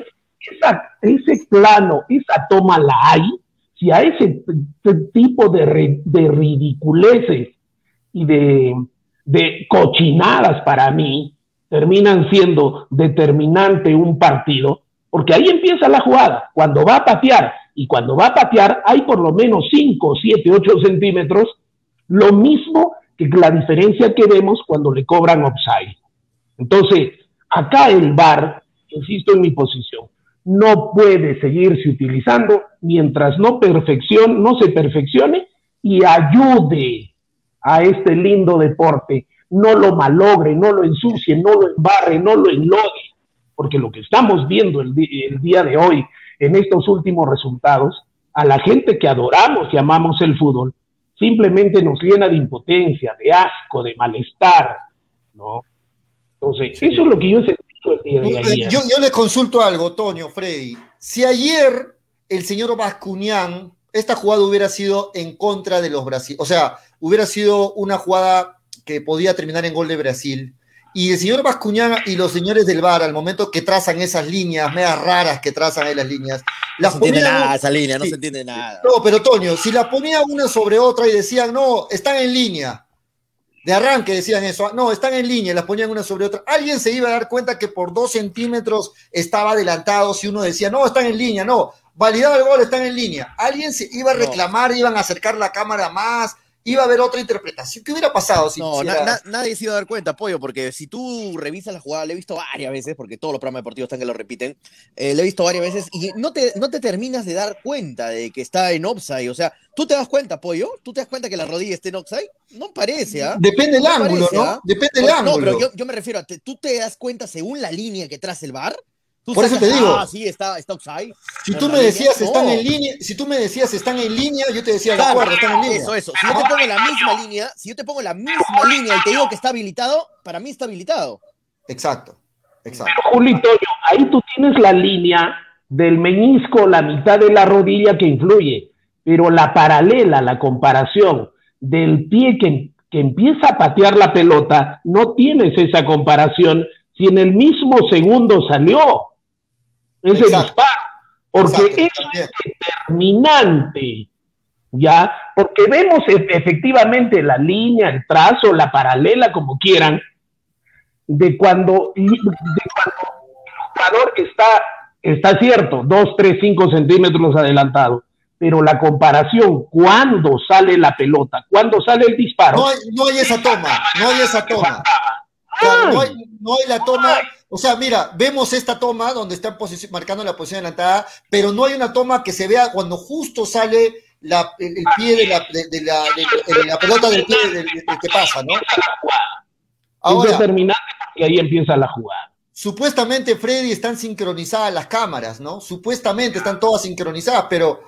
Speaker 4: esa- ese plano, esa toma la hay, si a ese tipo de, re- de ridiculeces y de, de cochinadas para mí terminan siendo determinante un partido, porque ahí empieza la jugada. Cuando va a patear y cuando va a patear hay por lo menos 5, 7, 8 centímetros, lo mismo que la diferencia que vemos cuando le cobran offside. Entonces, acá el VAR, insisto en mi posición, no puede seguirse utilizando mientras no, perfeccion, no se perfeccione y ayude a este lindo deporte. No lo malogre, no lo ensucie, no lo embarre, no lo enlode, porque lo que estamos viendo el, día de hoy en estos últimos resultados, a la gente que adoramos y amamos el fútbol, simplemente nos llena de impotencia, de asco, de malestar, ¿no? Entonces, eso es lo que yo he sentido el día de ayer.
Speaker 3: Yo, yo le consulto algo, Toño, Freddy. Si ayer el señor Bascuñán, esta jugada hubiera sido en contra de los Brasil, o sea, hubiera sido una jugada que podía terminar en gol de Brasil, y el señor Bascuñán y los señores del VAR, al momento que trazan esas líneas, medias raras que trazan ahí las líneas,
Speaker 6: No
Speaker 3: las
Speaker 6: se entiende nada esa línea, no
Speaker 3: Sí.
Speaker 6: se entiende nada.
Speaker 3: No, pero Toño, si la ponían una sobre otra y decían, no, están en línea. De arranque decían eso, no, están en línea, y las ponían una sobre otra. Alguien se iba a dar cuenta que por dos centímetros estaba adelantado si uno decía, no, están en línea, no, validado el gol, están en línea. Alguien se iba a
Speaker 6: No.
Speaker 3: reclamar, iban a acercar la cámara más, iba a haber otra interpretación. ¿Qué hubiera pasado si
Speaker 6: No, na- na- nadie se iba a dar cuenta, Pollo, porque si tú revisas la jugada, le he visto varias veces, porque todos los programas deportivos están que lo repiten, eh, le he visto varias veces y no te, no te terminas de dar cuenta de que está en offside. O sea, ¿tú te das cuenta, Pollo? ¿Tú te das cuenta que la rodilla está en offside? No parece, ¿ah?
Speaker 3: Depende del
Speaker 6: No
Speaker 3: ángulo,
Speaker 6: parece,
Speaker 3: ¿no?
Speaker 6: ¿ah?
Speaker 3: Depende del
Speaker 6: No,
Speaker 3: ángulo.
Speaker 6: pero yo, yo me refiero a, te- ¿tú te das cuenta según la línea que traza el bar? ¿Tú
Speaker 3: Por eso te digo.
Speaker 6: Ah, sí, está, está offside.
Speaker 3: Si tú me
Speaker 6: línea.
Speaker 3: decías están
Speaker 6: No.
Speaker 3: en línea, si tú me decías están en línea, yo te decía de acuerdo, están en línea.
Speaker 6: Eso, eso. Si yo te pongo la misma línea, si yo te pongo la misma línea y te digo que está habilitado, para mí está habilitado.
Speaker 3: Exacto, exacto.
Speaker 4: Julito, ahí tú tienes la línea del meñisco, la mitad de la rodilla que influye, pero la paralela, la comparación del pie que, que empieza a patear la pelota, no tienes esa comparación si en el mismo segundo salió ese
Speaker 3: Exacto.
Speaker 4: disparo, porque
Speaker 3: Exacto,
Speaker 4: eso
Speaker 3: también.
Speaker 4: determinante, ¿ya? Porque vemos e- efectivamente la línea, el trazo, la paralela, como quieran, de cuando, de cuando el jugador está, está cierto, 2, 3, 5 centímetros adelantado, pero la comparación, cuando sale la pelota, cuando sale el disparo,
Speaker 3: No hay, no hay esa toma, no hay esa toma. No, hay, no hay la toma. O sea, mira, vemos esta toma donde están marcando la posición adelantada, pero no hay una toma que se vea cuando justo sale la- el, el pie de la, de, de la, de- de la pelota del pie del, que pasa, ¿no?
Speaker 4: es
Speaker 3: Ahora,
Speaker 4: determinante porque ahí empieza la jugada.
Speaker 3: supuestamente, Freddy, están sincronizadas las cámaras, ¿no? Supuestamente están todas sincronizadas, pero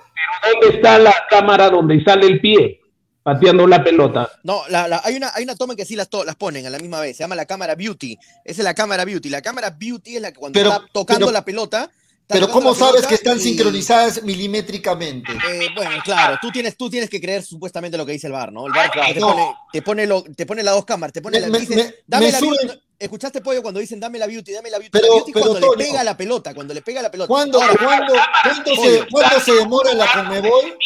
Speaker 4: ¿Dónde está la cámara donde sale el pie pateando la pelota?
Speaker 6: No, la- la- hay, una, hay una toma que sí las, to- las ponen a la misma vez. Se llama la cámara Beauty. Esa es la cámara Beauty. La cámara Beauty es la que cuando
Speaker 3: Pero-
Speaker 6: está tocando
Speaker 3: pero-
Speaker 6: la pelota.
Speaker 3: pero ¿cómo sabes que están
Speaker 6: y-
Speaker 3: sincronizadas milimétricamente?
Speaker 6: Eh, bueno, claro, tú tienes, tú tienes que creer supuestamente lo que dice el bar, ¿no? El bar te,
Speaker 3: no.
Speaker 6: pone, te, pone lo- te pone las dos cámaras, te pone
Speaker 3: Me-
Speaker 6: la,
Speaker 3: me-
Speaker 6: dice,
Speaker 3: me-
Speaker 6: dame
Speaker 3: me
Speaker 6: la
Speaker 3: suben-
Speaker 6: beauty. ¿Escuchaste, Pollo, cuando dicen dame la beauty, dame la beauty?
Speaker 3: Pero-
Speaker 6: la beauty
Speaker 3: pero,
Speaker 6: cuando le pega la pelota, cuando le pega la pelota.
Speaker 3: ¿Cuándo,
Speaker 6: Ahora,
Speaker 3: cuándo- cuánto, se, cuánto se demora la Conmebol?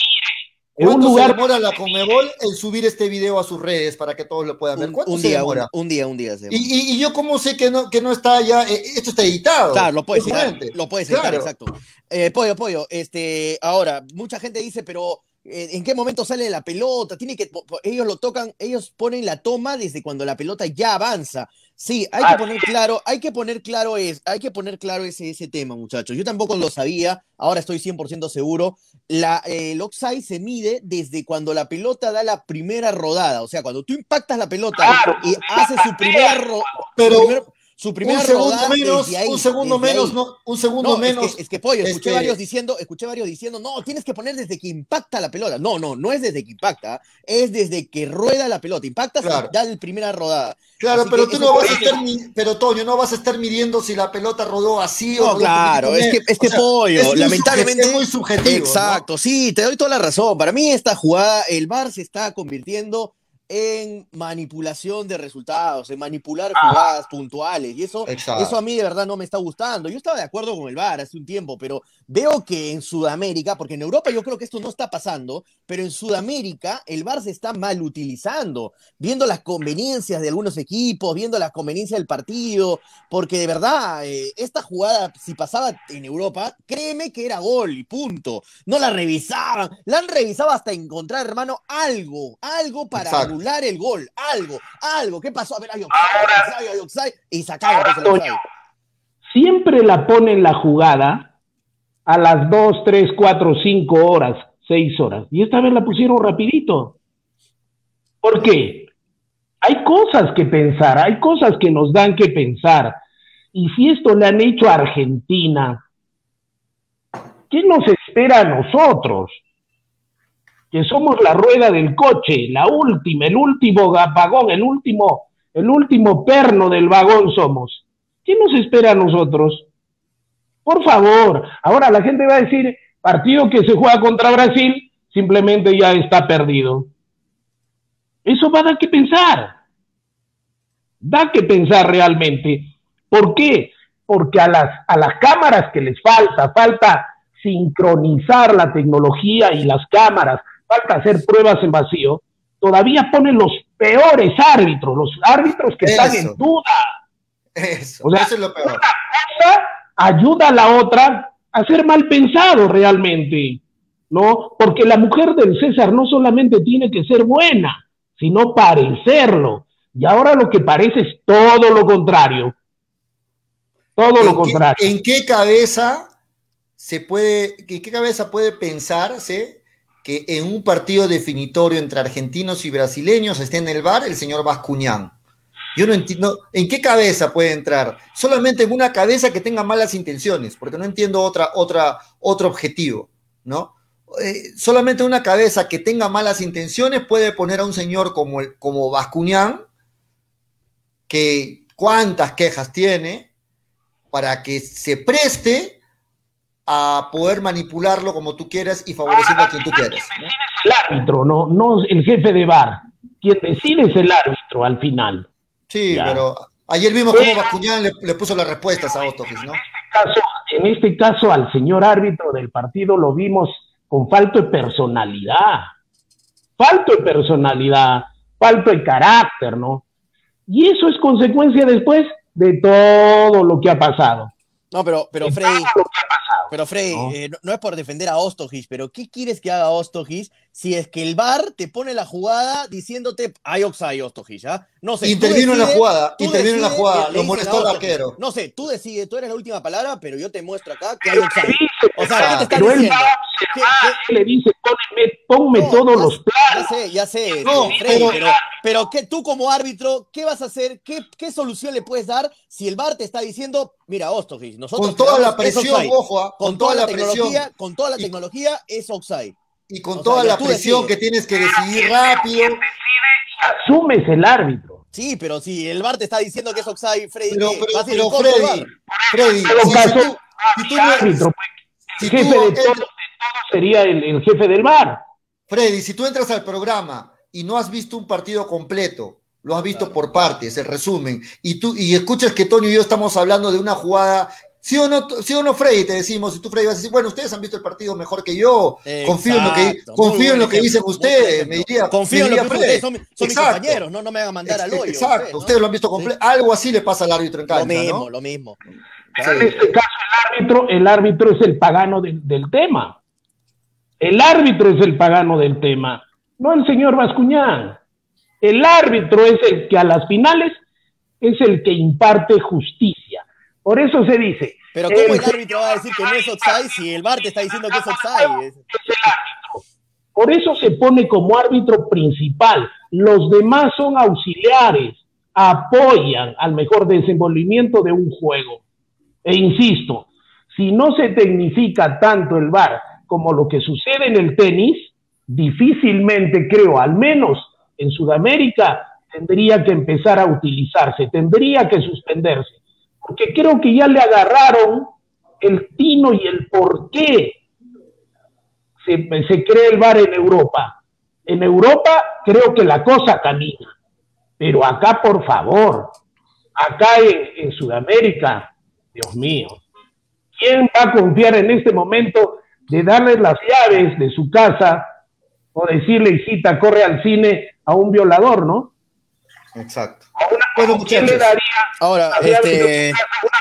Speaker 4: En un
Speaker 3: ¿Cuánto
Speaker 4: lugar-
Speaker 3: se demora la Conmebol en subir este video a sus redes para que todos lo puedan ver?
Speaker 6: un,
Speaker 3: ¿Cuánto
Speaker 6: un
Speaker 3: se
Speaker 6: día,
Speaker 3: demora?
Speaker 6: un, un día, un día. se
Speaker 3: Y, y- y yo cómo sé que no, que no está ya, eh, esto está editado.
Speaker 6: Claro, lo puedes editar, lo puedes editar,
Speaker 3: Claro.
Speaker 6: exacto. Eh, pollo, pollo, este, ahora, mucha gente dice, pero ¿en qué momento sale la pelota? Tiene que, ellos lo tocan, ellos ponen la toma desde cuando la pelota ya avanza. Sí, hay que
Speaker 4: Ah.
Speaker 6: poner claro, hay que poner claro es, hay que poner claro ese, ese tema, muchachos. Yo tampoco lo sabía, ahora estoy 100% seguro. La, eh, el offside se mide desde cuando la pelota da la primera rodada, o sea, cuando tú impactas la pelota
Speaker 4: Claro.
Speaker 6: y hace su primera ro-
Speaker 3: Pero
Speaker 6: su primer- su primera
Speaker 3: un segundo
Speaker 6: rodada
Speaker 3: menos,
Speaker 6: ahí,
Speaker 3: un segundo menos, no, un segundo
Speaker 6: No,
Speaker 3: menos.
Speaker 6: Es que, es que, pollo, escuché
Speaker 3: este-
Speaker 6: varios diciendo, escuché varios diciendo, no, tienes que poner desde que impacta la pelota. No, no, no es desde que impacta, es desde que rueda la pelota. Impacta
Speaker 3: Claro.
Speaker 6: da la primera rodada.
Speaker 3: Claro,
Speaker 6: Así
Speaker 3: pero tú no vas a estar, pero Toño, no vas a estar midiendo si la pelota rodó así o
Speaker 6: No,
Speaker 3: rodó
Speaker 6: claro, es que, es que
Speaker 3: O sea,
Speaker 6: pollo,
Speaker 3: es
Speaker 6: lamentablemente.
Speaker 3: es muy subjetivo. ¿no?
Speaker 6: Exacto, sí, te doy toda la razón. Para mí esta jugada, el VAR se está convirtiendo en manipulación de resultados, en manipular jugadas puntuales. Y eso,
Speaker 3: Exacto.
Speaker 6: eso a mí de verdad no me está gustando. Yo estaba de acuerdo con el VAR hace un tiempo, pero veo que en Sudamérica, porque en Europa yo creo que esto no está pasando, pero en Sudamérica el VAR se está mal utilizando, viendo las conveniencias de algunos equipos, viendo las conveniencias del partido, porque de verdad, eh, esta jugada, si pasaba en Europa, créeme que era gol y punto. No la revisaban, la han revisado hasta encontrar, hermano, algo, algo para. Anular el gol, algo, algo. ¿Qué pasó? A ver, hay offside, hay offside, y sacaban pues.
Speaker 4: Siempre la ponen la jugada a las 2, 3, 4, 5 horas, 6 horas. Y esta vez la pusieron rapidito. ¿Por qué? Hay cosas que pensar, hay cosas que nos dan que pensar. Y si esto le han hecho a Argentina, ¿qué nos espera a nosotros? Que somos la rueda del coche, la última, el último vagón, el último, el último perno del vagón somos. ¿Qué nos espera a nosotros? Por favor, ahora la gente va a decir, partido que se juega contra Brasil, simplemente ya está perdido. Eso va a dar que pensar. Da que pensar realmente. ¿Por qué? Porque a las, a las cámaras que les falta, falta sincronizar la tecnología y las cámaras, falta hacer pruebas en vacío, todavía ponen los peores árbitros, los árbitros que están en duda.
Speaker 3: Eso,
Speaker 4: O sea,
Speaker 3: eso es lo peor.
Speaker 4: cosa ayuda a la otra a ser mal pensado realmente. ¿no? Porque la mujer del César no solamente tiene que ser buena, sino parecerlo. Y ahora lo que parece es todo lo contrario. Todo lo
Speaker 3: ¿En qué-
Speaker 4: contrario.
Speaker 3: ¿En qué cabeza se puede, en qué cabeza puede pensarse que en un partido definitorio entre argentinos y brasileños esté en el bar el señor Bascuñán? Yo no entiendo, ¿en qué cabeza puede entrar? Solamente en una cabeza que tenga malas intenciones, porque no entiendo otra, otra, otro objetivo, ¿no? Eh, solamente una cabeza que tenga malas intenciones puede poner a un señor como, el, como Bascuñán, que cuántas quejas tiene, para que se preste a poder manipularlo como tú quieras y favoreciendo a quien tú quieras. ¿no?
Speaker 4: El árbitro, no, no el jefe de bar. Quien decide es el árbitro al final.
Speaker 3: Sí,
Speaker 4: Ya.
Speaker 3: pero ayer vimos cómo Bascuñán le, le puso las respuestas a Ostogis, ¿no?
Speaker 4: caso, en este caso al señor árbitro del partido lo vimos con falto de personalidad, falto de personalidad, falto de carácter, ¿no? Y eso es consecuencia después de todo lo que ha pasado.
Speaker 6: No, pero, pero Freddy, pero Freddy,
Speaker 4: No.
Speaker 6: eh, no, no es por defender a Ostogis, pero ¿qué quieres que haga Ostogis si es que el VAR te pone la jugada diciéndote hay offside Ostogis, ¿ah? No sé.
Speaker 3: Intervino en la jugada, intervino en la jugada, lo molestó
Speaker 6: Ostogis.
Speaker 3: arquero.
Speaker 6: No sé, tú decides, tú eres la última palabra, pero yo te muestro acá que hay offside. O sea, ¿qué te
Speaker 4: pero él
Speaker 6: diciendo?
Speaker 4: va a
Speaker 6: ¿Qué-
Speaker 4: observar,
Speaker 6: qué-
Speaker 4: él le dice, ponme, ponme
Speaker 6: No,
Speaker 4: todos
Speaker 6: ya-
Speaker 4: los
Speaker 6: Ya
Speaker 4: planos.
Speaker 6: sé, ya sé,
Speaker 3: No,
Speaker 6: Freddy,
Speaker 3: pero-
Speaker 6: pero, pero ¿qué, tú como árbitro, ¿qué vas a hacer? ¿Qué, qué solución le puedes dar si el VAR te está diciendo, mira, Ostogis, nosotros
Speaker 3: Con toda la presión,
Speaker 6: offside"?
Speaker 3: ojo, ah,
Speaker 6: con,
Speaker 3: con
Speaker 6: toda
Speaker 3: toda
Speaker 6: la,
Speaker 3: la presión
Speaker 6: tecnología, con toda la
Speaker 3: Y-
Speaker 6: tecnología es offside.
Speaker 3: y con
Speaker 6: O
Speaker 3: toda
Speaker 6: sea, ya
Speaker 3: la presión
Speaker 6: decides.
Speaker 3: que tienes que decidir rápido.
Speaker 4: Asumes el árbitro.
Speaker 6: Sí, pero si el VAR te está diciendo que es offside, Freddy,
Speaker 3: Pero,
Speaker 6: ¿qué?
Speaker 3: pero,
Speaker 6: ¿Vas a ir
Speaker 3: pero Freddy? Freddy, si, si tú, si tú
Speaker 4: el
Speaker 3: no-
Speaker 4: árbitro, pues,
Speaker 3: si
Speaker 4: jefe de
Speaker 3: entras-
Speaker 4: todo, de todo sería el, el jefe del bar.
Speaker 3: Freddy, si tú entras al programa y no has visto un partido completo, lo has visto por partes, el resumen, y tú y escuchas que Tony y yo estamos hablando de una jugada, sí o no, sí o no, Freddy, te decimos, y tú Freddy vas a decir, bueno, ustedes han visto el partido mejor que yo, confío en lo que, confío en lo que dicen ustedes, me diría,
Speaker 6: Confío
Speaker 3: me
Speaker 6: en lo que ustedes son, son mis compañeros, no, no me hagan mandar al hoyo.
Speaker 3: Exacto,
Speaker 6: ustedes, ¿no?
Speaker 3: ustedes lo han visto completo, algo así le pasa al árbitro en
Speaker 6: Lo
Speaker 3: cancha,
Speaker 6: mismo,
Speaker 3: ¿no?
Speaker 6: lo mismo.
Speaker 4: En este caso, el árbitro, el árbitro es el pagano del, del tema. El árbitro es el pagano del tema, no el señor Bascuñán. El árbitro es el que a las finales es el que imparte justicia. Por eso se dice.
Speaker 6: Pero ¿cómo el
Speaker 4: el
Speaker 6: árbitro va a decir que no es offside si el VAR te está diciendo que es offside? Es-
Speaker 4: Por eso se pone como árbitro principal. Los demás son auxiliares, apoyan al mejor desenvolvimiento de un juego. E insisto, si no se tecnifica tanto el VAR como lo que sucede en el tenis, difícilmente creo, al menos en Sudamérica, tendría que empezar a utilizarse, tendría que suspenderse, porque creo que ya le agarraron el tino y el porqué se, se cree el VAR en Europa. En Europa creo que la cosa camina, pero acá, por favor, acá en Sudamérica, Dios mío, ¿quién va a confiar en este momento de darle las llaves de su casa o decirle, hijita, corre al cine a un violador, ¿no?
Speaker 3: Exacto.
Speaker 4: A una-
Speaker 3: Bueno,
Speaker 4: ¿Quién le daría
Speaker 6: Ahora, este,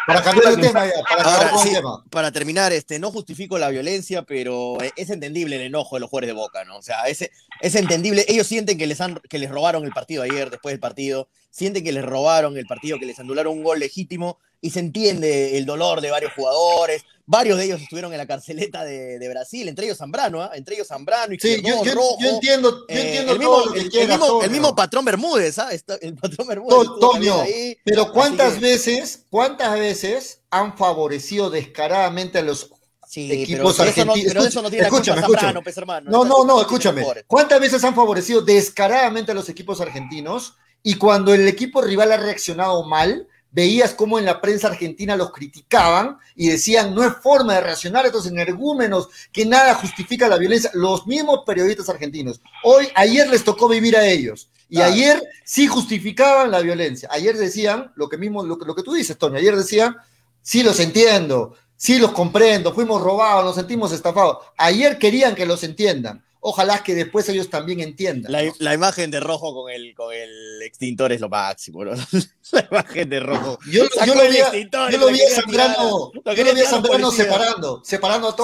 Speaker 3: Para cambiar de tema ya, para
Speaker 6: ahora, sí,
Speaker 3: el tema.
Speaker 6: para terminar, este, no justifico la violencia, pero eh, es entendible el enojo de los jugadores de Boca, ¿no? O sea, es, es entendible. Ellos sienten que les, han, que les robaron el partido ayer, después del partido, sienten que les robaron el partido, que les anularon un gol legítimo, y se entiende el dolor de varios jugadores. Varios de ellos estuvieron en la carceleta de, de Brasil, entre ellos Zambrano, ¿ah? entre ellos Zambrano y
Speaker 3: Sí, yo, yo-
Speaker 6: Rojo.
Speaker 3: yo entiendo, yo
Speaker 6: Eh,
Speaker 3: entiendo
Speaker 6: el, mismo,
Speaker 3: lo que
Speaker 6: el- mismo- el
Speaker 3: Toño.
Speaker 6: mismo patrón Bermúdez, ¿ah? Está- el patrón Bermúdez. Ahí.
Speaker 3: pero ¿cuántas
Speaker 6: que-
Speaker 3: veces, cuántas veces han favorecido descaradamente a los
Speaker 6: Sí,
Speaker 3: equipos
Speaker 6: pero eso no,
Speaker 3: argentinos?
Speaker 6: pero eso no tiene
Speaker 3: Escúchame,
Speaker 6: la culpa. Zambrano, pues, hermano.
Speaker 3: No, no, no, escúchame. ¿Cuántas veces han favorecido descaradamente a los equipos argentinos? Y cuando el equipo rival ha reaccionado mal, veías cómo en la prensa argentina los criticaban y decían, no es forma de reaccionar estos energúmenos, que nada justifica la violencia. Los mismos periodistas argentinos. Hoy, ayer les tocó vivir a ellos. Y ayer sí justificaban la violencia. Ayer decían lo que mismo, lo lo que tú dices, Tony. Ayer decían, sí los entiendo, sí los comprendo, fuimos robados, nos sentimos estafados. Ayer querían que los entiendan. Ojalá que después ellos también entiendan.
Speaker 6: La imagen de rojo con el, con el extintor es lo máximo, ¿no? <laughs> <laughs> La imagen de rojo.
Speaker 3: Yo, yo lo
Speaker 6: el
Speaker 3: vi, a-
Speaker 6: extintor y
Speaker 3: yo
Speaker 6: lo
Speaker 3: vi a Zambrano, yo lo vi a Zambrano separando, separando a
Speaker 6: Sí,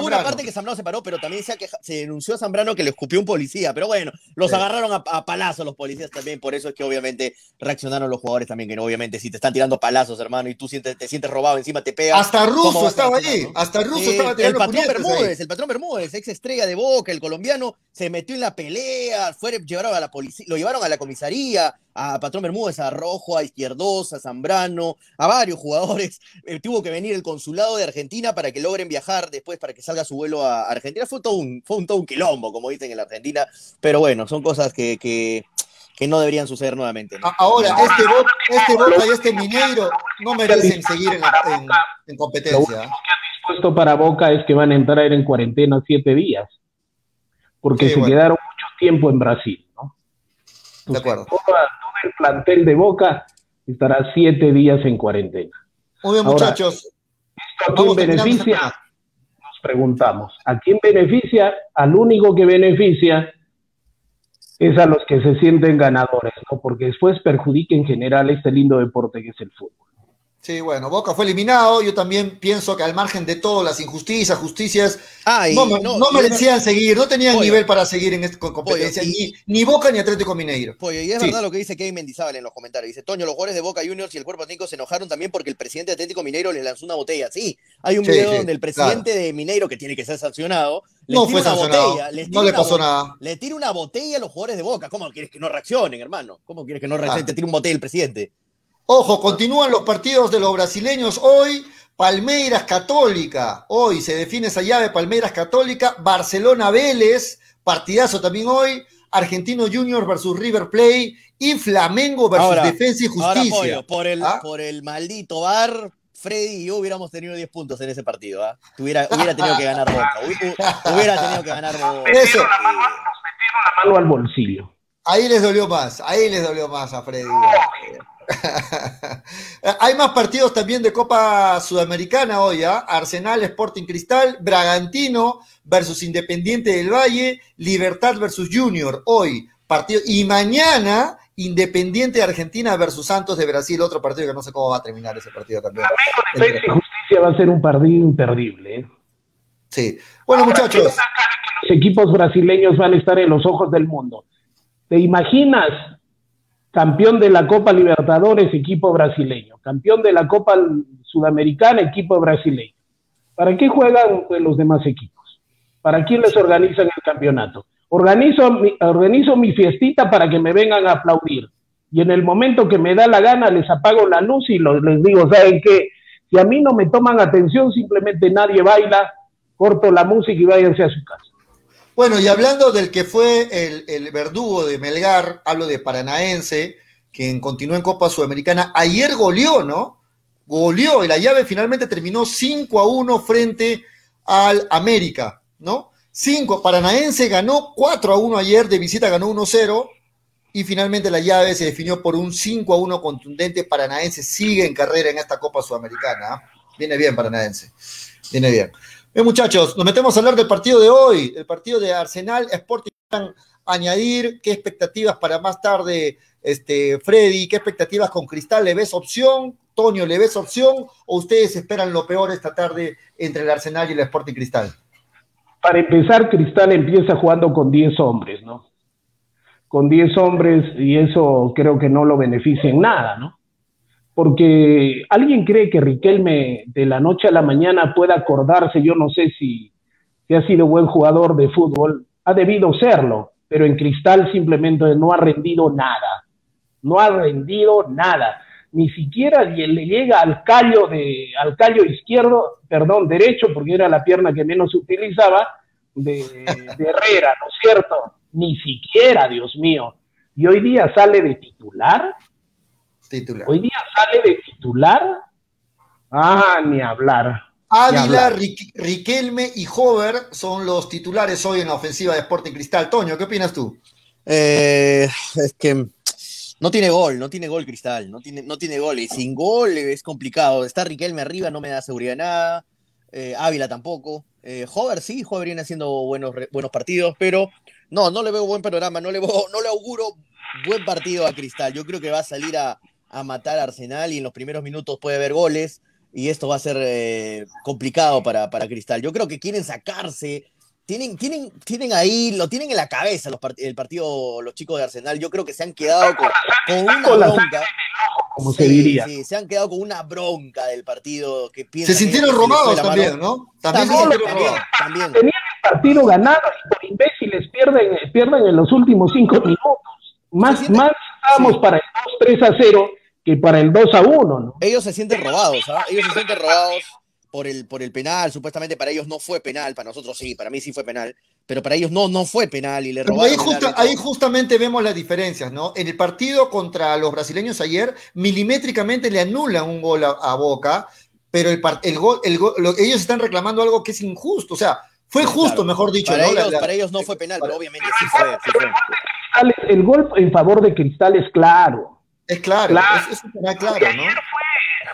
Speaker 6: hubo una parte que Zambrano se paró, pero también se, ha queja- se denunció a Zambrano que le escupió un policía. Pero bueno, los
Speaker 3: Sí.
Speaker 6: agarraron a, a palazos los policías también. Por eso es que obviamente reaccionaron los jugadores también. Que no, obviamente, si te están tirando palazos, hermano, y tú sientes, te sientes robado, encima te pegan.
Speaker 3: Hasta
Speaker 6: ¿cómo
Speaker 3: Russo estaba ahí,
Speaker 6: no?
Speaker 3: hasta Russo
Speaker 6: Sí,
Speaker 3: estaba
Speaker 6: el
Speaker 3: tirando
Speaker 6: patrón
Speaker 3: puñetes ahí.
Speaker 6: Bermúdez, el patrón Bermúdez, ex estrella de Boca, el colombiano, se metió en la pelea, fue, llevaron a la policía, lo llevaron a la comisaría, a patrón Bermúdez, a Rojo, a Izquierdosa, a Zambrano, a varios jugadores. <laughs> Eh, tuvo que venir el consulado de Argentina para que logren viajar después, para que salga su vuelo a Argentina. Fue todo un, fue un, todo un quilombo, como dicen en la Argentina, pero bueno, son cosas que, que, que no deberían suceder nuevamente.
Speaker 3: Ahora, este Boca, este Boca y este Mineiro no merecen seguir en, la- en- en competencia. ¿eh?
Speaker 4: Puesto para Boca es que van a entrar en cuarentena siete días, porque
Speaker 3: Sí,
Speaker 4: se
Speaker 3: bueno.
Speaker 4: quedaron mucho tiempo en Brasil, ¿no?
Speaker 3: De acuerdo.
Speaker 4: El plantel de Boca estará siete días en cuarentena.
Speaker 3: Muy bien,
Speaker 4: Ahora,
Speaker 3: muchachos.
Speaker 4: ¿Esto a quién beneficia? Nos preguntamos. ¿A quién beneficia? Al único que beneficia es a los que se sienten ganadores, ¿no? Porque después perjudica en general este lindo deporte que es el fútbol.
Speaker 3: Sí, bueno, Boca fue eliminado. Yo también pienso que al margen de todo, las injusticias, justicias, no, merecían seguir, no tenían
Speaker 6: Pollo.
Speaker 3: nivel para seguir en esta competencia,
Speaker 6: Pollo, y-
Speaker 3: ni, ni Boca ni Atlético Mineiro.
Speaker 6: Pollo, y es
Speaker 3: Sí.
Speaker 6: verdad lo que dice Kevin Mendizábal en los comentarios. Dice, Toño, los jugadores de Boca Juniors y el cuerpo técnico se enojaron también porque el presidente de Atlético Mineiro les lanzó una botella. Sí, hay un
Speaker 3: Sí,
Speaker 6: video
Speaker 3: sí,
Speaker 6: donde el presidente de Mineiro, que tiene que ser sancionado, les
Speaker 3: No
Speaker 6: tira
Speaker 3: fue
Speaker 6: una
Speaker 3: sancionado,
Speaker 6: botella. les
Speaker 3: no le pasó nada.
Speaker 6: Le tira una botella a los jugadores de Boca. ¿Cómo quieres que no reaccionen, hermano? ¿Cómo quieres que no reaccionen?
Speaker 3: Ah.
Speaker 6: Te tira un botella el presidente.
Speaker 3: Ojo, continúan los partidos de los brasileños hoy. Palmeiras Católica, hoy se define esa llave, Palmeiras Católica, Barcelona Vélez, partidazo también hoy, Argentino Junior versus River Plate y Flamengo versus
Speaker 6: Ahora-
Speaker 3: Defensa y
Speaker 6: Ahora,
Speaker 3: Justicia.
Speaker 6: Pollo, por el,
Speaker 3: ¿Ah?
Speaker 6: por el maldito bar, Freddy y yo hubiéramos tenido 10 puntos en ese partido. ¿ah? Hubiera, hubiera tenido que ganar Boca. Hu- hu- Hubiera tenido que ganar Boca.
Speaker 3: Eso.
Speaker 4: La mano al bolsillo.
Speaker 3: Ahí les dolió más, ahí les dolió más a Freddy. <laughs> Hay más partidos también de Copa Sudamericana hoy, ¿ah? Arsenal Sporting Cristal, Bragantino versus Independiente del Valle, Libertad versus Junior, hoy partido. Y mañana Independiente de Argentina versus Santos de Brasil, otro partido que no sé cómo va a terminar ese partido también.
Speaker 4: Defensa y Justicia va a ser un partido imperdible. ¿eh?
Speaker 3: Sí. Bueno, muchachos,
Speaker 4: Los equipos brasileños van a estar en los ojos del mundo. ¿Te imaginas campeón de la Copa Libertadores, equipo brasileño? Campeón de la Copa Sudamericana, equipo brasileño. ¿Para qué juegan pues, los demás equipos? ¿Para quién les organizan el campeonato? Organizo mi, mi fiestita para que me vengan a aplaudir. Y en el momento que me da la gana, les apago la luz y les digo, ¿saben qué? Si a mí no me toman atención, simplemente nadie baila, corto la música y váyanse a su casa.
Speaker 3: Bueno, y hablando del que fue el, el verdugo de Melgar, hablo de Paranaense, quien continuó en Copa Sudamericana, ayer goleó, ¿no? Goleó y la llave finalmente terminó 5 a 1 frente al América, ¿no? 5, Paranaense ganó 4 a 1 ayer, de visita ganó 1 0 y finalmente la llave se definió por un 5 a 1 contundente. Paranaense sigue en carrera en esta Copa Sudamericana. ¿ah? Viene bien Paranaense, viene bien. Bien, muchachos, nos metemos a hablar del partido de hoy, el partido de Arsenal Sporting. Añadir qué expectativas para más tarde, este, Freddy, qué expectativas con Cristal, ¿le ves opción? Toño, ¿le ves opción? ¿O ustedes esperan lo peor esta tarde entre el Arsenal y el Sporting Cristal?
Speaker 4: Para empezar, Cristal empieza jugando con 10 hombres, ¿no? Con 10 hombres y eso creo que no lo beneficia en nada, ¿no? Porque alguien cree que Riquelme de la noche a la mañana pueda acordarse, yo no sé si, ha sido buen jugador de fútbol, ha debido serlo, pero en Cristal simplemente no ha rendido nada, no ha rendido nada, ni siquiera le le llega al callo de, al callo izquierdo, perdón, derecho, porque era la pierna que menos utilizaba, de, de Herrera, ¿no es cierto? Ni siquiera, Dios mío. Y hoy día sale de titular,
Speaker 3: Titular.
Speaker 4: hoy día sale de titular, ah, ni hablar.
Speaker 3: Ávila, Riquelme y Hover son los titulares hoy en la ofensiva de Sporting Cristal. Toño, ¿qué opinas tú?
Speaker 6: Eh, es que no tiene gol, no tiene gol Cristal, no tiene, no tiene gol. Y sin gol es complicado. Está Riquelme arriba, no me da seguridad de nada. Eh, Ávila tampoco. Eh, Hover sí, Hover viene haciendo buenos, buenos partidos, pero no, no le veo buen panorama, no le, veo- no le auguro buen partido a Cristal. Yo creo que va a salir a, a matar a Arsenal y en los primeros minutos puede haber goles y esto va a ser eh, complicado para, para Cristal. Yo creo que quieren sacarse, tienen, tienen, tienen ahí, lo tienen en la cabeza los el partido, los chicos de Arsenal. Yo creo que se han quedado con, con una bronca.
Speaker 4: como se diría.
Speaker 6: sí, se han quedado con una bronca del partido que piensan
Speaker 3: Se sintieron robados también. ¿no? También se
Speaker 6: También,
Speaker 3: sintieron
Speaker 6: también, también.
Speaker 4: Tenían el partido ganado y por imbéciles pierden, pierden en los últimos cinco minutos. Más, más estábamos
Speaker 6: sí.
Speaker 4: para el 2-3 a 0 que para el 2 a 1, ¿no?
Speaker 6: Ellos se sienten robados, ¿ah? Ellos se sienten robados por el, por el penal. Supuestamente para ellos no fue penal, para nosotros sí, para mí sí fue penal, pero para ellos no, no fue penal y le robaron.
Speaker 3: ahí, justa- ahí justamente vemos las diferencias, ¿no? En el partido contra los brasileños ayer, milimétricamente le anulan un gol a, a Boca, pero el, par- el gol, el gol- lo- ellos están reclamando algo que es injusto, o sea, fue justo,
Speaker 6: claro.
Speaker 3: mejor dicho,
Speaker 6: para, ellos,
Speaker 3: la-
Speaker 6: para ellos no fue penal, pero obviamente sí fue. sí fue.
Speaker 4: Cristal El gol en favor de Cristal es claro.
Speaker 3: es claro,
Speaker 4: Claro.
Speaker 3: Es, claro, ¿no?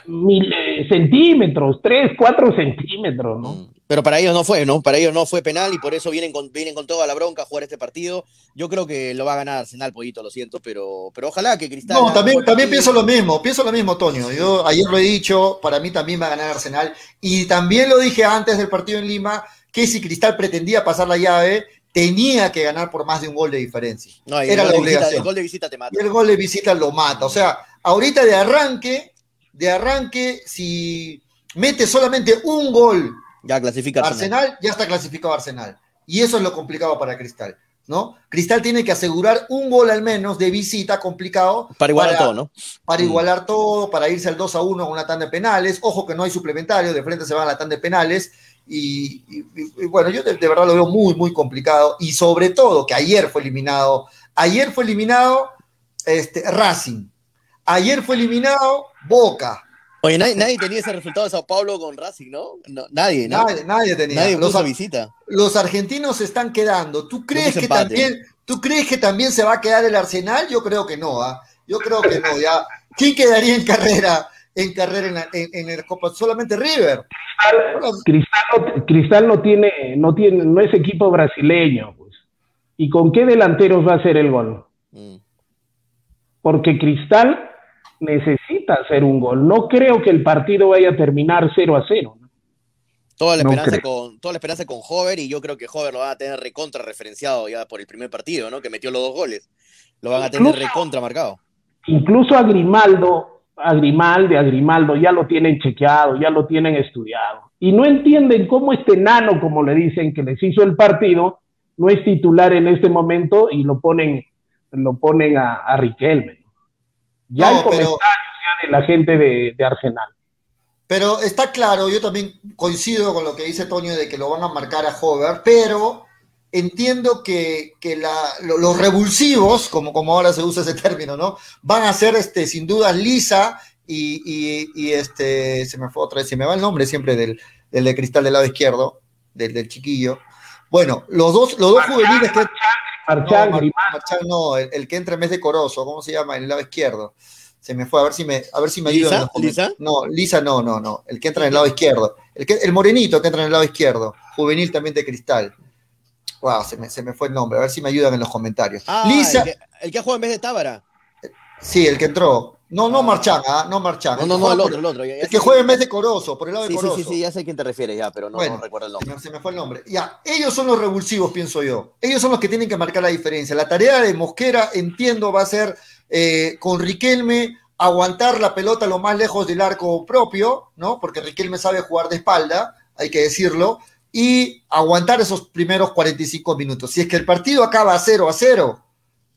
Speaker 4: Mil, eh, centímetros, 3, 4 centímetros, ¿no?
Speaker 6: Mm. Pero para ellos no fue, ¿no? Para ellos no fue penal y por eso vienen con, vienen con toda la bronca a jugar este partido. Yo creo que lo va a ganar Arsenal, Pollito, lo siento, pero, pero ojalá que Cristal.
Speaker 3: No, también, también pienso lo mismo, pienso lo mismo, Toño. Yo ayer lo he dicho, para mí también va a ganar Arsenal. Y también lo dije antes del partido en Lima, que si Cristal pretendía pasar la llave, tenía que ganar por más de un gol de diferencia.
Speaker 6: No,
Speaker 3: Era la
Speaker 6: de visita,
Speaker 3: obligación.
Speaker 6: el gol de visita te mata.
Speaker 3: Y el gol de visita lo mata. O sea, ahorita de arranque, de arranque, si mete solamente un gol
Speaker 6: Ya clasifica Arsenal.
Speaker 3: Arsenal, ya está clasificado Arsenal. Y eso es lo complicado para Cristal. ¿no? Cristal tiene que asegurar un gol al menos de visita complicado.
Speaker 6: Para igualar todo, ¿no?
Speaker 3: Para
Speaker 6: Mm.
Speaker 3: igualar todo, para irse al 2 a 1 con una tanda de penales. Ojo que no hay suplementario, de frente se van a la tanda de penales. Y, y- y- y bueno, yo de, de verdad lo veo muy, muy complicado. Y sobre todo que ayer fue eliminado. Ayer fue eliminado este, Racing. Ayer fue eliminado Boca.
Speaker 6: Oye, nadie, nadie tenía ese resultado de Sao Paulo con Racing, ¿no? No, nadie, ¿no?
Speaker 3: Nadie, nadie tenía.
Speaker 6: Nadie
Speaker 3: Los
Speaker 6: visita.
Speaker 3: los argentinos se están quedando. ¿Tú crees que
Speaker 6: empate.
Speaker 3: también, tú crees que también se va a quedar el Arsenal? Yo creo que no, ¿ah? Yo creo que no, ya. ¿Quién quedaría en carrera en carrera en, la- en- en el Copa? Solamente River.
Speaker 4: Cristal no, Cristal no tiene, no tiene, no es equipo brasileño, pues. ¿Y con qué delanteros va a hacer el gol?
Speaker 6: Mm.
Speaker 4: Porque Cristal necesita hacer un gol. No creo que el partido vaya a terminar 0 a 0. ¿no?
Speaker 6: Toda la
Speaker 4: No
Speaker 6: esperanza
Speaker 4: creo.
Speaker 6: con toda la esperanza con Hover y yo creo que Hover lo van a tener recontra referenciado ya por el primer partido, ¿no? Que metió los dos goles. Lo van a tener recontra marcado.
Speaker 4: Incluso a Grimaldo, a Grimaldi, a Grimaldo ya lo tienen chequeado, ya lo tienen estudiado. Y no entienden cómo este nano, como le dicen, que les hizo el partido, no es titular en este momento y lo ponen, lo ponen a, a Riquelme. Ya
Speaker 3: No,
Speaker 4: el comentario de la gente de, de Arsenal.
Speaker 3: Pero está claro, yo también coincido con lo que dice Toño de que lo van a marcar a Hover, pero entiendo que, que la- lo- los revulsivos, como, como ahora se usa ese término, ¿no? Van a ser este, sin duda Lisa y, y- y, este, se me fue otra vez, se me va el nombre siempre del, del de cristal del lado izquierdo, del, del chiquillo. Bueno, los dos, los dos juveniles que.
Speaker 4: Marchán,
Speaker 3: no, Marchán no, el, el que entra en vez de Corozo, ¿cómo se llama? En el lado izquierdo. Se me fue, a ver si me, a ver si me ayudan.
Speaker 6: ¿Lisa? ¿Lisa?
Speaker 3: No, Lisa no, no, no. El que entra en el lado izquierdo. El, que, el morenito que entra en el lado izquierdo. Juvenil también de cristal. Wow, se me, se me fue el nombre. A ver si me ayudan en los comentarios.
Speaker 6: Ah,
Speaker 3: Lisa,
Speaker 6: el, que, el que ha jugado en vez de Tábara.
Speaker 3: sí, el que entró. No, no Marchán, ¿ah? no Marchán.
Speaker 6: No, no, no, el otro, el otro.
Speaker 3: El que juega en vez de Corozo, por el lado de
Speaker 6: Sí, sí,
Speaker 3: Corozo.
Speaker 6: sí, sí, ya sé a quién te refieres ya, pero no, recuerdo el nombre.
Speaker 3: se me fue el nombre. Ya, ellos son los revulsivos, pienso yo. Ellos son los que tienen que marcar la diferencia. La tarea de Mosquera, entiendo, va a ser eh, con Riquelme aguantar la pelota lo más lejos del arco propio, ¿no? Porque Riquelme sabe jugar de espalda, hay que decirlo, y aguantar esos primeros 45 minutos. Si es que el partido acaba 0 a 0,